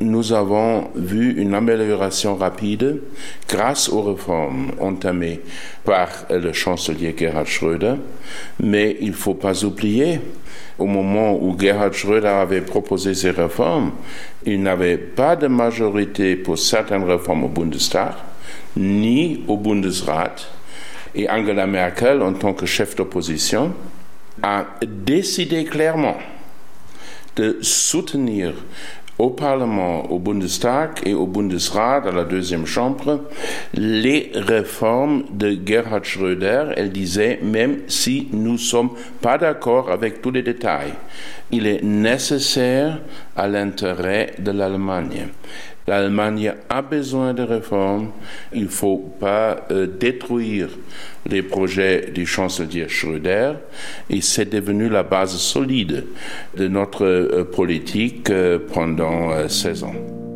Speaker 11: Nous avons vu une amélioration rapide grâce aux réformes entamées par le chancelier Gerhard Schröder, mais il ne faut pas oublier au moment où Gerhard Schröder avait proposé ces réformes, il n'avait pas de majorité pour certaines réformes au Bundestag, ni au Bundesrat. Et Angela Merkel, en tant que chef d'opposition, a décidé clairement de soutenir au Parlement, au Bundestag et au Bundesrat, à la deuxième chambre, les réformes de Gerhard Schröder. Elle disait, même si nous ne sommes pas d'accord avec tous les détails, il est nécessaire à l'intérêt de l'Allemagne. L'Allemagne a besoin de réformes. Il ne faut pas euh, détruire les projets du chancelier Schröder. Et c'est devenu la base solide de notre euh, politique euh, pendant 16 ans.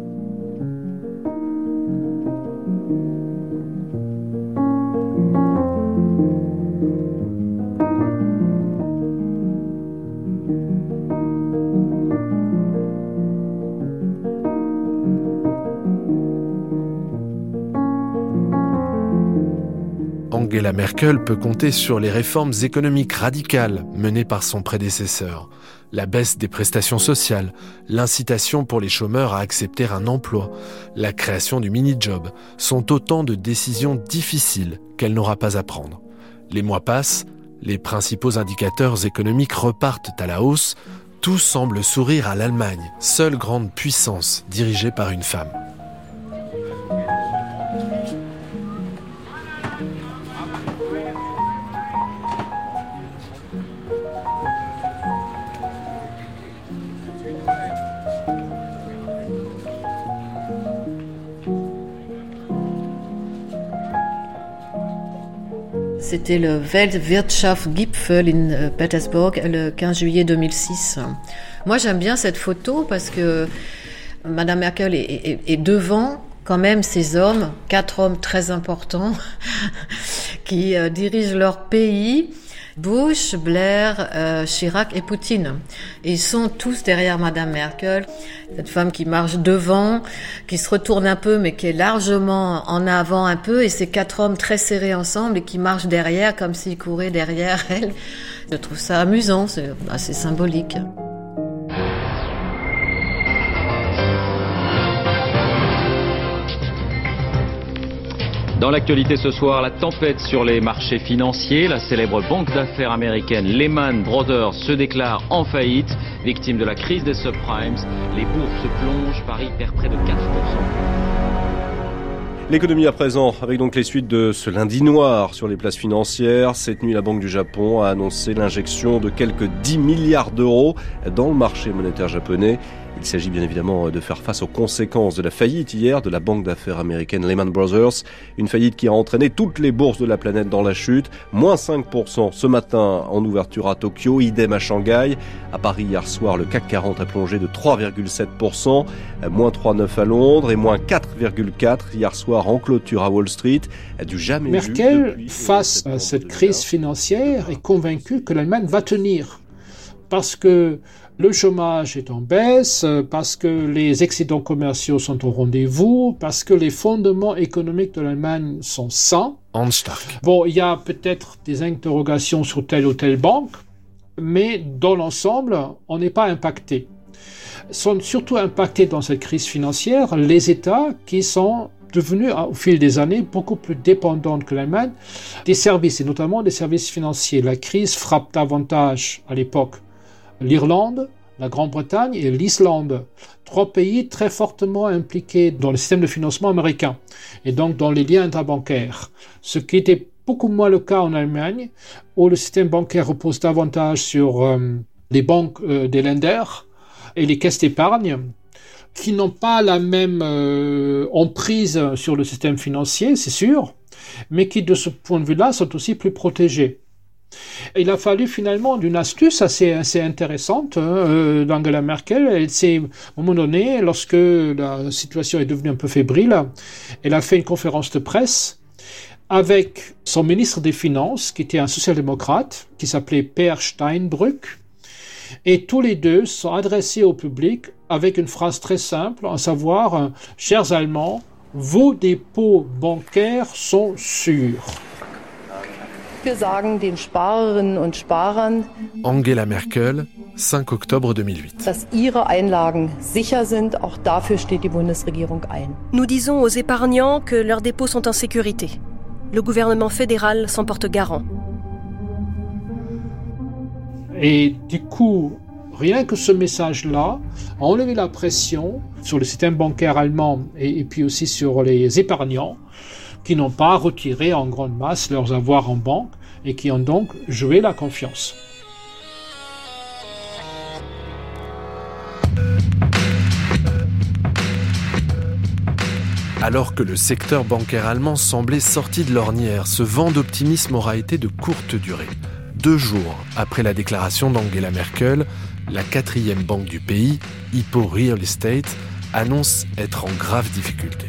Speaker 2: Angela Merkel peut compter sur les réformes économiques radicales menées par son prédécesseur, la baisse des prestations sociales, l'incitation pour les chômeurs à accepter un emploi, la création du mini-job, sont autant de décisions difficiles qu'elle n'aura pas à prendre. Les mois passent, les principaux indicateurs économiques repartent à la hausse, tout semble sourire à l'Allemagne, seule grande puissance dirigée par une femme.
Speaker 13: C'était le Weltwirtschaftsgipfel in euh, Petersburg le 15 juillet 2006. Moi, j'aime bien cette photo parce que Madame Merkel est, devant quand même ces hommes, quatre hommes très importants qui euh, dirigent leur pays Bush, Blair, euh, Chirac et Poutine. ils sont tous derrière Madame Merkel, cette femme qui marche devant, qui se retourne un peu, mais qui est largement en avant un peu, et ces quatre hommes très serrés ensemble et qui marchent derrière comme s'ils couraient derrière elle. Je trouve ça amusant, c'est assez symbolique.
Speaker 26: Dans l'actualité ce soir, la tempête sur les marchés financiers. La célèbre banque d'affaires américaine Lehman Brothers se déclare en faillite. Victime de la crise des subprimes, les bourses plongent, Paris perd près de 4%.
Speaker 27: L'économie à présent, avec donc les suites de ce lundi noir sur les places financières. Cette nuit, la Banque du Japon a annoncé l'injection de quelques 10 milliards d'euros dans le marché monétaire japonais. Il s'agit bien évidemment de faire face aux conséquences de la faillite hier de la banque d'affaires américaine Lehman Brothers. Une faillite qui a entraîné toutes les bourses de la planète dans la chute. Moins 5% ce matin en ouverture à Tokyo, idem à Shanghai. À Paris hier soir, le CAC 40 a plongé de 3,7%, moins 3,9 à Londres et moins 4,4 hier soir en clôture à Wall Street. Du jamais
Speaker 10: Merkel, face à cette crise financière, est convaincue que l'Allemagne va tenir. Parce que le chômage est en baisse, parce que les excédents commerciaux sont au rendez-vous, parce que les fondements économiques de l'Allemagne sont sains. Bon, il y a peut-être des interrogations sur telle ou telle banque, mais dans l'ensemble, on n'est pas impacté. Sont surtout impactés dans cette crise financière les États qui sont devenus au fil des années beaucoup plus dépendants que l'Allemagne des services, et notamment des services financiers. La crise frappe davantage à l'époque l'Irlande, la Grande-Bretagne et l'Islande. Trois pays très fortement impliqués dans le système de financement américain et donc dans les liens interbancaires. Ce qui était beaucoup moins le cas en Allemagne, où le système bancaire repose davantage sur euh, les banques euh, des lenders et les caisses d'épargne, qui n'ont pas la même euh, emprise sur le système financier, c'est sûr, mais qui de ce point de vue-là sont aussi plus protégés. Il a fallu finalement d'une astuce assez, intéressante hein, d'Angela Merkel. Elle s'est, à un moment donné, lorsque la situation est devenue un peu fébrile, elle a fait une conférence de presse avec son ministre des Finances, qui était un social-démocrate, qui s'appelait Per Steinbrück, et tous les deux sont adressés au public avec une phrase très simple, à savoir, chers Allemands, vos dépôts bancaires sont sûrs.
Speaker 2: Angela Merkel, 5 octobre 2008.
Speaker 28: Nous disons aux épargnants que leurs dépôts sont en sécurité. Le gouvernement fédéral s'en porte garant.
Speaker 10: Et du coup, rien que ce message-là a enlevé la pression sur le système bancaire allemand et, puis aussi sur les épargnants qui n'ont pas retiré en grande masse leurs avoirs en banque et qui ont donc joué la confiance.
Speaker 2: Alors que le secteur bancaire allemand semblait sorti de l'ornière, ce vent d'optimisme aura été de courte durée. Deux jours après la déclaration d'Angela Merkel, la quatrième banque du pays, Hippo Real Estate, annonce être en grave difficulté.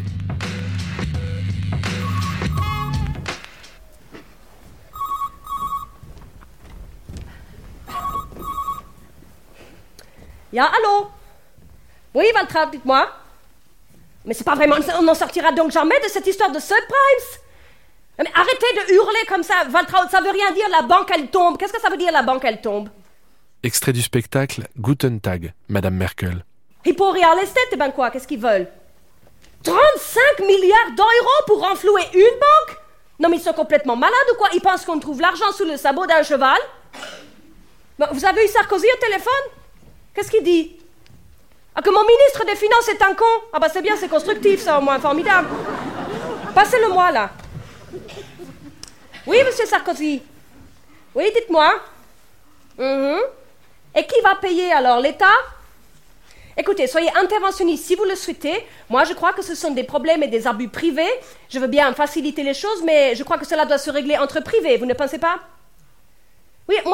Speaker 28: Allô? Oui, Valtra, dites-moi. Mais c'est pas vraiment. On n'en sortira donc jamais de cette histoire de subprimes? Mais arrêtez de hurler comme ça, Valtraud. Ça veut rien dire la banque elle tombe. Qu'est-ce que ça veut dire la banque elle tombe?
Speaker 2: Extrait du spectacle Guten Tag, Madame Merkel.
Speaker 28: Et pour Real Estate, eh ben quoi? Qu'est-ce qu'ils veulent? 35 milliards d'euros pour renflouer une banque? Non mais ils sont complètement malades ou quoi? Ils pensent qu'on trouve l'argent sous le sabot d'un cheval? Vous avez eu Sarkozy au téléphone? Qu'est-ce qu'il dit ah, que mon ministre des Finances est un con Ah bah c'est bien, c'est constructif ça au moins, formidable. Passez-le-moi là. Oui, monsieur Sarkozy. Oui, dites-moi. Mhm. Et qui va payer alors L'État Écoutez, soyez interventionniste si vous le souhaitez. Moi, je crois que ce sont des problèmes et des abus privés. Je veux bien faciliter les choses, mais je crois que cela doit se régler entre privés, vous ne pensez pas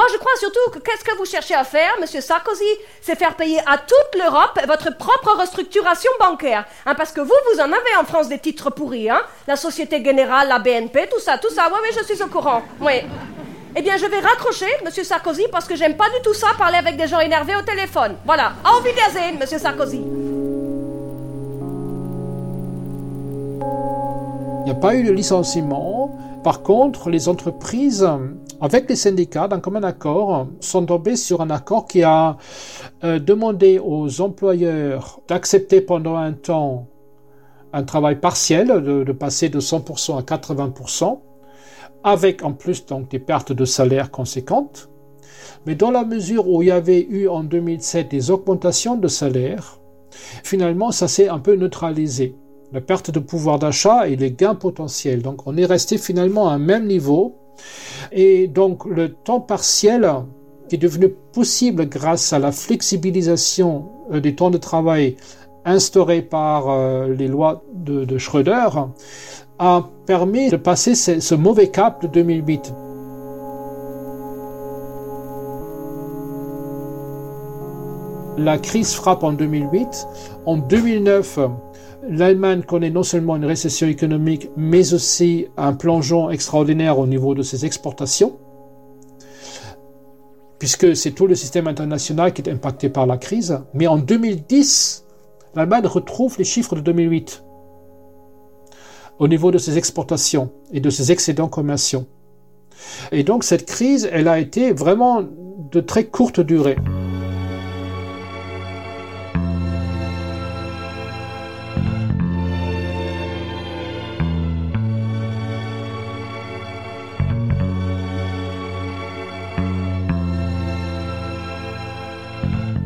Speaker 28: moi je crois surtout que qu'est-ce que vous cherchez à faire, Monsieur Sarkozy C'est faire payer à toute l'Europe votre propre restructuration bancaire. Hein, parce que vous, vous en avez en France des titres pourris. Hein la Société Générale, la BNP, tout ça, tout ça. Oui, oui, je suis au courant. Oui. Eh bien, je vais raccrocher, Monsieur Sarkozy, parce que j'aime pas du tout ça, parler avec des gens énervés au téléphone. Voilà. Au Wiedersehen, Monsieur Sarkozy.
Speaker 10: Il n'y a pas eu de licenciement. Par contre, les entreprises avec les syndicats, d'un commun accord, sont tombés sur un accord qui a euh, demandé aux employeurs d'accepter pendant un temps un travail partiel, de, passer de 100% à 80%, avec en plus donc des pertes de salaire conséquentes. Mais dans la mesure où il y avait eu en 2007 des augmentations de salaire, finalement ça s'est un peu neutralisé. La perte de pouvoir d'achat et les gains potentiels. Donc on est resté finalement à un même niveau et donc le temps partiel est devenu possible grâce à la flexibilisation euh, des temps de travail instaurés par euh, les lois de, Schröder a permis de passer ce, mauvais cap de 2008. La crise frappe en 2008. En 2009, L'Allemagne connaît non seulement une récession économique, mais aussi un plongeon extraordinaire au niveau de ses exportations, puisque c'est tout le système international qui est impacté par la crise. Mais en 2010, l'Allemagne retrouve les chiffres de 2008 au niveau de ses exportations et de ses excédents commerciaux. Et donc cette crise, elle a été vraiment de très courte durée.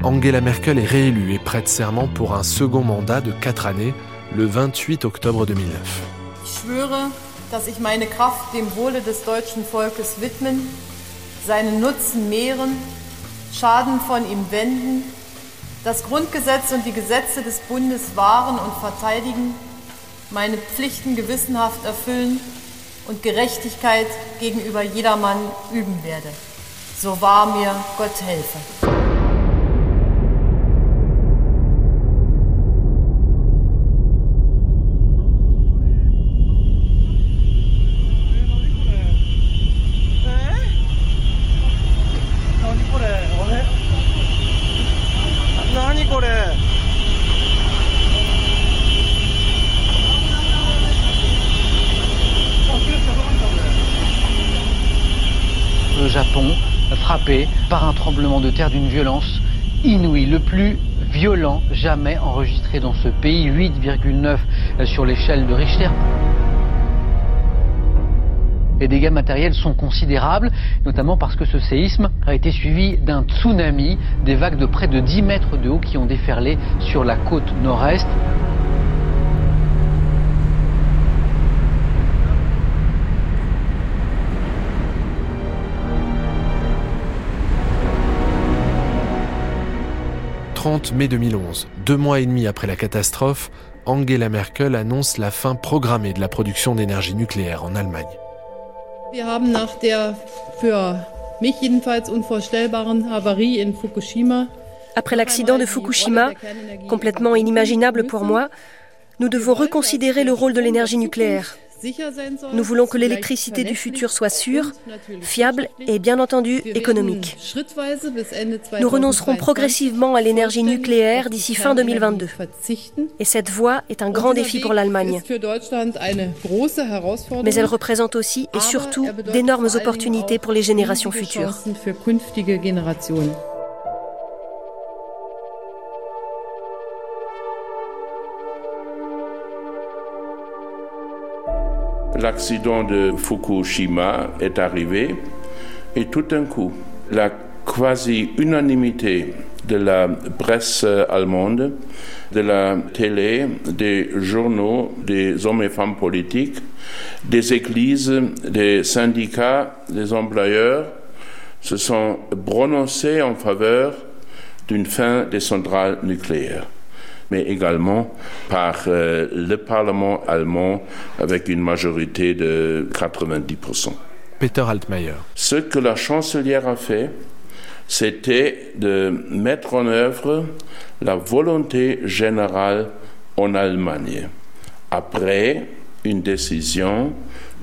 Speaker 2: Angela Merkel est réélue et prête serment pour un second mandat de 4 années le 28 octobre 2009.
Speaker 22: dass ich meine Kraft dem Wohle des deutschen Volkes widmen, seinen Nutzen mehren, Schaden von ihm wenden, das Grundgesetz und die Gesetze des Bundes wahren und verteidigen, meine Pflichten gewissenhaft erfüllen und Gerechtigkeit gegenüber jedermann üben werde. So wahr mir Gott helfe.
Speaker 29: Par un tremblement de terre d'une violence inouïe, le plus violent jamais enregistré dans ce pays, 8,9 sur l'échelle de Richter. Les dégâts matériels sont considérables, notamment parce que ce séisme a été suivi d'un tsunami, des vagues de près de 10 mètres de haut qui ont déferlé sur la côte nord-est.
Speaker 2: 30 mai 2011, deux mois et demi après la catastrophe, Angela Merkel annonce la fin programmée de la production d'énergie nucléaire en Allemagne.
Speaker 30: Wir haben nach der für mich jedenfalls unvorstellbaren Havarie in Fukushima
Speaker 4: après l'accident de Fukushima, complètement inimaginable pour moi, nous devons reconsidérer le rôle de l'énergie nucléaire. Nous voulons que l'électricité du futur soit sûre, fiable et bien entendu économique. Nous renoncerons progressivement à l'énergie nucléaire d'ici fin 2022. Et cette voie est un grand défi pour l'Allemagne. Mais elle représente aussi et surtout d'énormes opportunités pour les générations futures.
Speaker 11: L'accident de Fukushima est arrivé et tout d'un coup, la quasi-unanimité de la presse allemande, de la télé, des journaux, des hommes et femmes politiques, des églises, des syndicats, des employeurs se sont prononcés en faveur d'une fin des centrales nucléaires mais également par euh, le Parlement allemand avec une majorité de 90%.
Speaker 2: Peter Altmaier.
Speaker 11: Ce que la chancelière a fait, c'était de mettre en œuvre la volonté générale en Allemagne, après une décision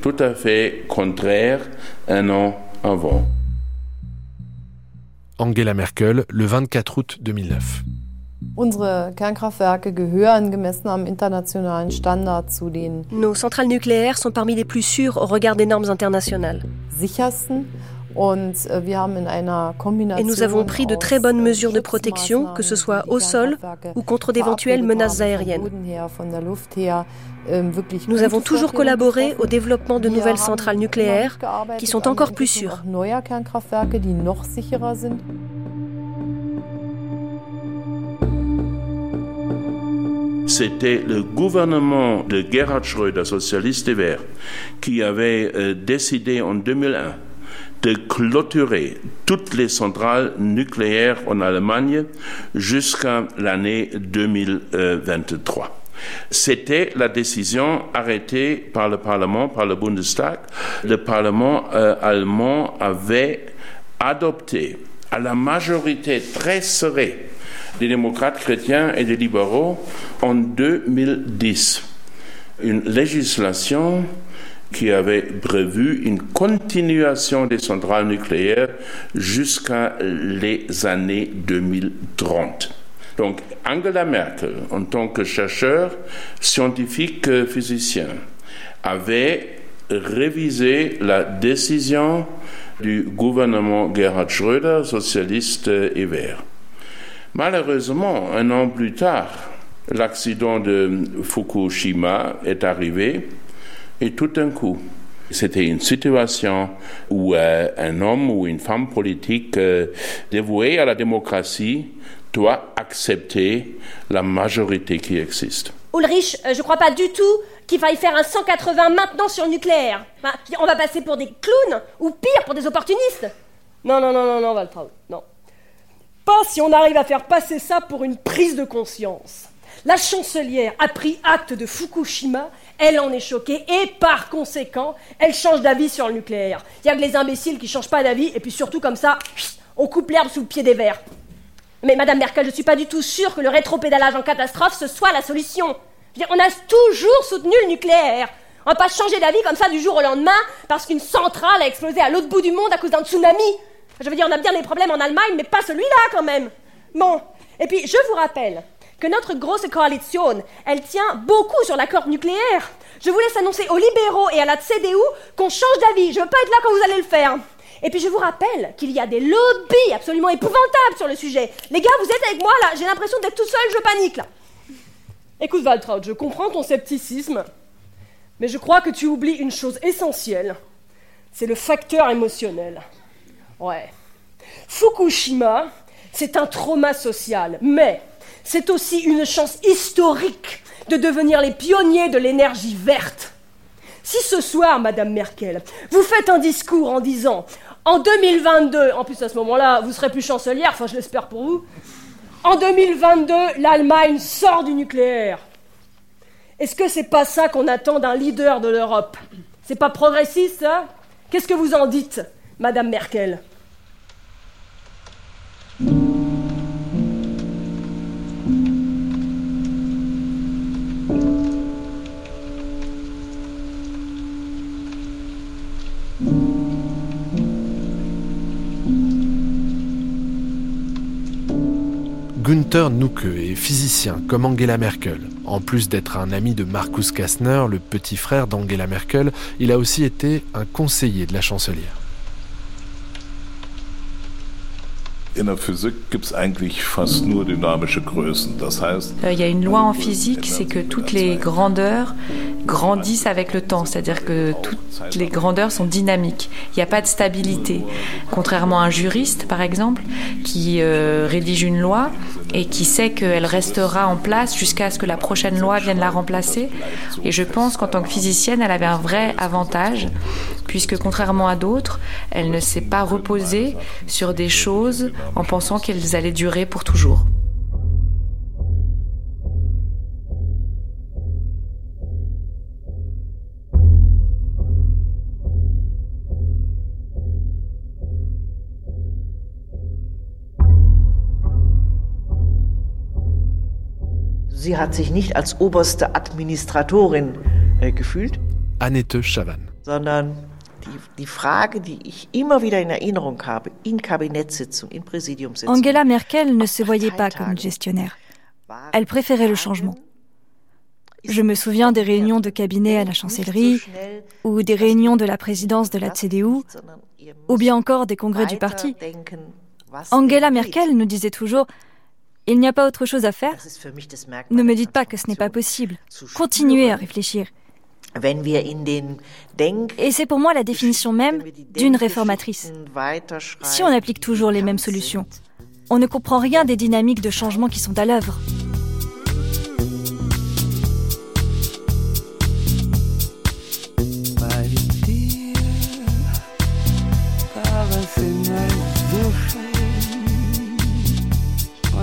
Speaker 11: tout à fait contraire un an avant.
Speaker 2: Angela Merkel, le 24 août 2009.
Speaker 4: Nos centrales nucléaires sont parmi les plus sûres au regard des normes internationales.
Speaker 30: äh,
Speaker 4: Et nous avons pris de très bonnes mesures de protection, que ce soit au sol ou contre d'éventuelles menaces aériennes.
Speaker 30: Ähm,
Speaker 4: nous avons toujours collaboré au développement de nouvelles centrales nucléaires qui sont encore plus sûres.
Speaker 11: C'était le gouvernement de Gerhard Schröder, socialiste et vert, qui avait euh, décidé en 2001 de clôturer toutes les centrales nucléaires en Allemagne jusqu'à l'année 2023. C'était la décision arrêtée par le Parlement, par le Bundestag. Le Parlement euh, allemand avait adopté à la majorité très serrée des démocrates chrétiens et des libéraux en 2010. Une législation qui avait prévu une continuation des centrales nucléaires jusqu'à les années 2030. Donc Angela Merkel, en tant que chercheur scientifique physicien, avait révisé la décision du gouvernement Gerhard Schröder, socialiste et vert. Malheureusement, un an plus tard, l'accident de Fukushima est arrivé et tout d'un coup, c'était une situation où euh, un homme ou une femme politique euh, dévouée à la démocratie doit accepter la majorité qui existe.
Speaker 28: Ulrich, euh, je ne crois pas du tout qu'il faille faire un 180 maintenant sur le nucléaire. on va passer pour des clowns ou pire pour des opportunistes. Non, non, non, non, non, Valtraud, non. Pas si on arrive à faire passer ça pour une prise de conscience. La chancelière a pris acte de Fukushima, elle en est choquée et par conséquent, elle change d'avis sur le nucléaire. Il y a que les imbéciles qui changent pas d'avis et puis surtout comme ça, on coupe l'herbe sous le pied des verts. Mais Madame Merkel, je ne suis pas du tout sûre que le rétropédalage en catastrophe ce soit la solution. on a toujours soutenu le nucléaire. On va pas changer d'avis comme ça du jour au lendemain parce qu'une centrale a explosé à l'autre bout du monde à cause d'un tsunami. Je veux dire, on a bien des problèmes en Allemagne, mais pas celui-là quand même. Bon, et puis je vous rappelle que notre grosse coalition, elle tient beaucoup sur l'accord nucléaire. Je vous laisse annoncer aux libéraux et à la CDU qu'on change d'avis. Je veux pas être là quand vous allez le faire. Et puis je vous rappelle qu'il y a des lobbies absolument épouvantables sur le sujet. Les gars, vous êtes avec moi là J'ai l'impression d'être tout seul, je panique là. Écoute Valtraud, je comprends ton scepticisme, mais je crois que tu oublies une chose essentielle. C'est le facteur émotionnel. Ouais. Fukushima, c'est un trauma social, mais c'est aussi une chance historique de devenir les pionniers de l'énergie verte. Si ce soir, Madame Merkel, vous faites un discours en disant en 2022, en plus à ce moment-là, vous serez plus chancelière, enfin je l'espère pour vous, en 2022, l'Allemagne sort du nucléaire. Est-ce que c'est pas ça qu'on attend d'un leader de l'Europe? C'est pas progressiste, ça Qu'est-ce que vous en dites, Madame Merkel?
Speaker 2: Günther Nuke est physicien comme Angela Merkel. En plus d'être un ami de Markus Kastner, le petit frère d'Angela Merkel, il a aussi été un conseiller de la chancelière.
Speaker 8: Euh, il y a une loi en physique, c'est que toutes les grandeurs grandissent avec le temps, c'est-à-dire que toutes les grandeurs sont dynamiques. Il n'y a pas de stabilité. Contrairement à un juriste, par exemple, qui euh, rédige une loi et qui sait qu'elle restera en place jusqu'à ce que la prochaine loi vienne la remplacer. Et je pense qu'en tant que physicienne, elle avait un vrai avantage, puisque contrairement à d'autres, elle ne s'est pas reposée sur des choses en pensant qu'elles allaient durer pour toujours.
Speaker 27: Sie hat sich nicht als oberste Administratorin äh, gefühlt,
Speaker 2: Annette Chavan.
Speaker 27: sondern die, die Frage, die ich immer wieder in Erinnerung habe, in Kabinettssitzungen, in Präsidiumssitzungen.
Speaker 31: Angela Merkel ne se voyait pas comme gestionnaire. Elle préférait le changement. Je me souviens des réunions de cabinet à la chancellerie, ou des réunions de la présidence de la CDU, ou bien encore des congrès du parti. Angela Merkel nous disait toujours Il n'y a pas autre chose à faire Ne me dites pas que ce n'est pas possible. Continuez à réfléchir. Et c'est pour moi la définition même d'une réformatrice. Si on applique toujours les mêmes solutions, on ne comprend rien des dynamiques de changement qui sont à l'œuvre.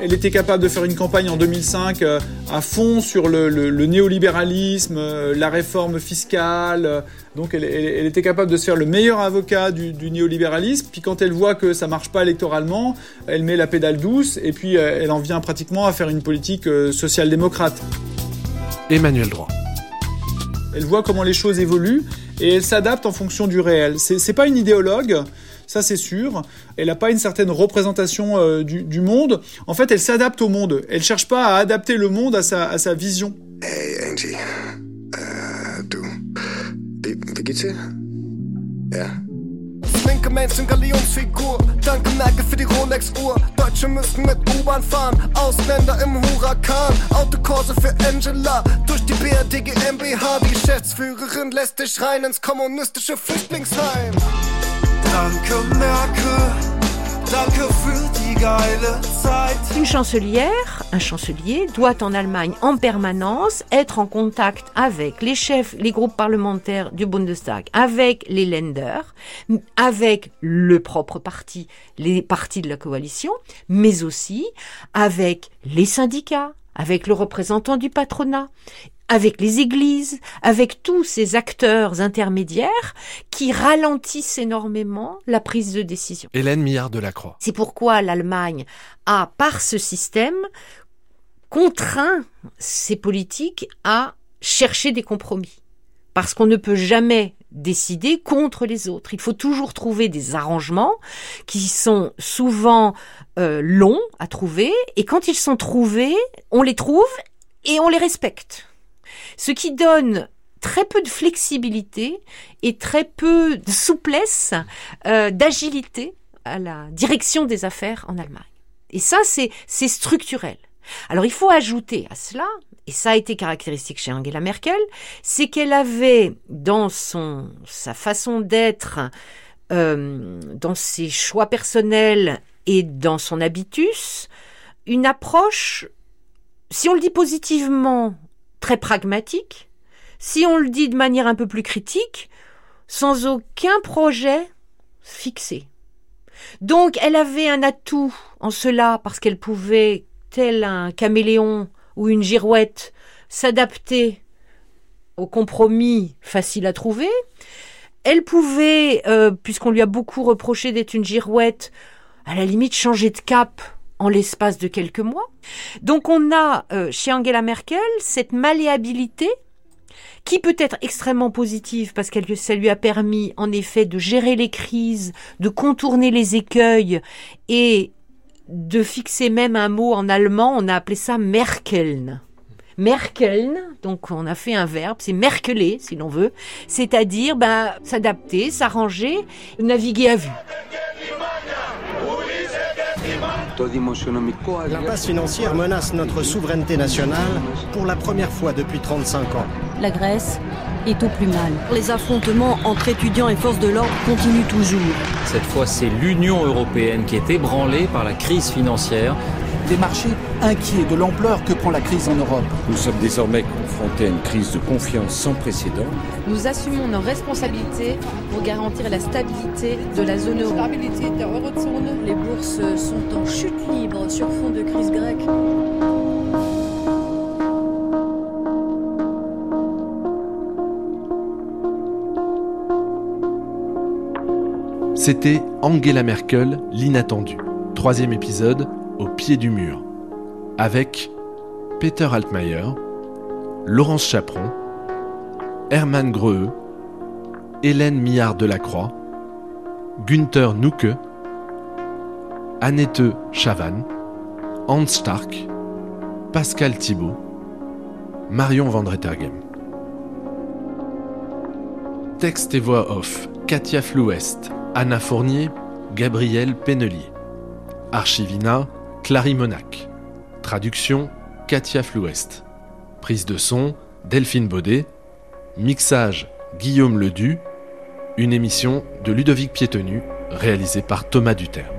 Speaker 32: Elle était capable de faire une campagne en 2005 euh, à fond sur le, néolibéralisme, euh, la réforme fiscale. Euh, donc elle, était capable de se faire le meilleur avocat du, néolibéralisme. Puis quand elle voit que ça marche pas électoralement, elle met la pédale douce et puis elle en vient pratiquement à faire une politique social-démocrate.
Speaker 2: Emmanuel Droit.
Speaker 32: Elle voit comment les choses évoluent et elle s'adapte en fonction du réel. C'est pas une idéologue, ça c'est sûr. Elle n'a pas une certaine représentation euh, du, monde. En fait, elle s'adapte au monde. Elle cherche pas à adapter le monde à sa, à sa vision.
Speaker 33: Hey Angie, du, wie, wie geht's dir? Ja. Linke Menschen, Galionsfigur. Danke Merkel für die Rolex-Uhr. Deutsche müssen mit U-Bahn fahren. Ausländer im Huracan. Autokurse für Angela. Durch die BRD GmbH. Die Geschäftsführerin lässt dich rein ins kommunistische Flüchtlingsheim. Danke Merkel.
Speaker 9: Une chancelière, un chancelier, doit en Allemagne en permanence être en contact avec les chefs, les groupes parlementaires du Bundestag, avec les Länder, avec le propre parti, les partis de la coalition, mais aussi avec les syndicats, avec le représentant du patronat avec les églises, avec tous ces acteurs intermédiaires qui ralentissent énormément la prise de décision.
Speaker 2: Hélène Millard de la Croix.
Speaker 9: C'est pourquoi l'Allemagne a, par ce système, contraint ses politiques à chercher des compromis. Parce qu'on ne peut jamais décider contre les autres. Il faut toujours trouver des arrangements qui sont souvent euh, longs à trouver, et quand ils sont trouvés, on les trouve et on les respecte ce qui donne très peu de flexibilité et très peu de souplesse, euh, d'agilité à la direction des affaires en Allemagne. Et ça, c'est, structurel. Alors il faut ajouter à cela, et ça a été caractéristique chez Angela Merkel, c'est qu'elle avait dans son, sa façon d'être, euh, dans ses choix personnels et dans son habitus, une approche, si on le dit positivement, très pragmatique, si on le dit de manière un peu plus critique, sans aucun projet fixé. Donc elle avait un atout en cela parce qu'elle pouvait, tel un caméléon ou une girouette, s'adapter au compromis facile à trouver. Elle pouvait, euh, puisqu'on lui a beaucoup reproché d'être une girouette, à la limite changer de cap en l'espace de quelques mois. Donc on a euh, chez Angela Merkel cette malléabilité qui peut être extrêmement positive parce que ça lui a permis en effet de gérer les crises, de contourner les écueils et de fixer même un mot en allemand, on a appelé ça Merkeln. Merkeln, donc on a fait un verbe, c'est merkeler si l'on veut, c'est-à-dire ben, s'adapter, s'arranger, naviguer à vue.
Speaker 34: L'impasse financière menace notre souveraineté nationale pour la première fois depuis 35 ans.
Speaker 35: La Grèce est au plus mal. Les affrontements entre étudiants et forces de l'ordre continuent toujours.
Speaker 36: Cette fois, c'est l'Union européenne qui est ébranlée par la crise financière
Speaker 37: des marchés inquiets de l'ampleur que prend la crise en Europe.
Speaker 38: Nous sommes désormais confrontés à une crise de confiance sans précédent.
Speaker 39: Nous assumons nos responsabilités pour garantir la stabilité de la zone euro. Les bourses sont en chute libre sur fond de crise grecque.
Speaker 2: C'était Angela Merkel, l'inattendu. Troisième épisode, au pied du mur, avec Peter Altmaier, Laurence Chaperon, Hermann Greux, Hélène Millard Delacroix, Günther Nucke, Annette Chavannes, Hans Stark, Pascal Thibault, Marion Vandretergem. Texte et voix off Katia Flouest, Anna Fournier, Gabriel Pennelier. Archivina Clary Monac. Traduction Katia Flouest. Prise de son Delphine Baudet. Mixage Guillaume Ledu. Une émission de Ludovic Piétenu réalisée par Thomas Duterme.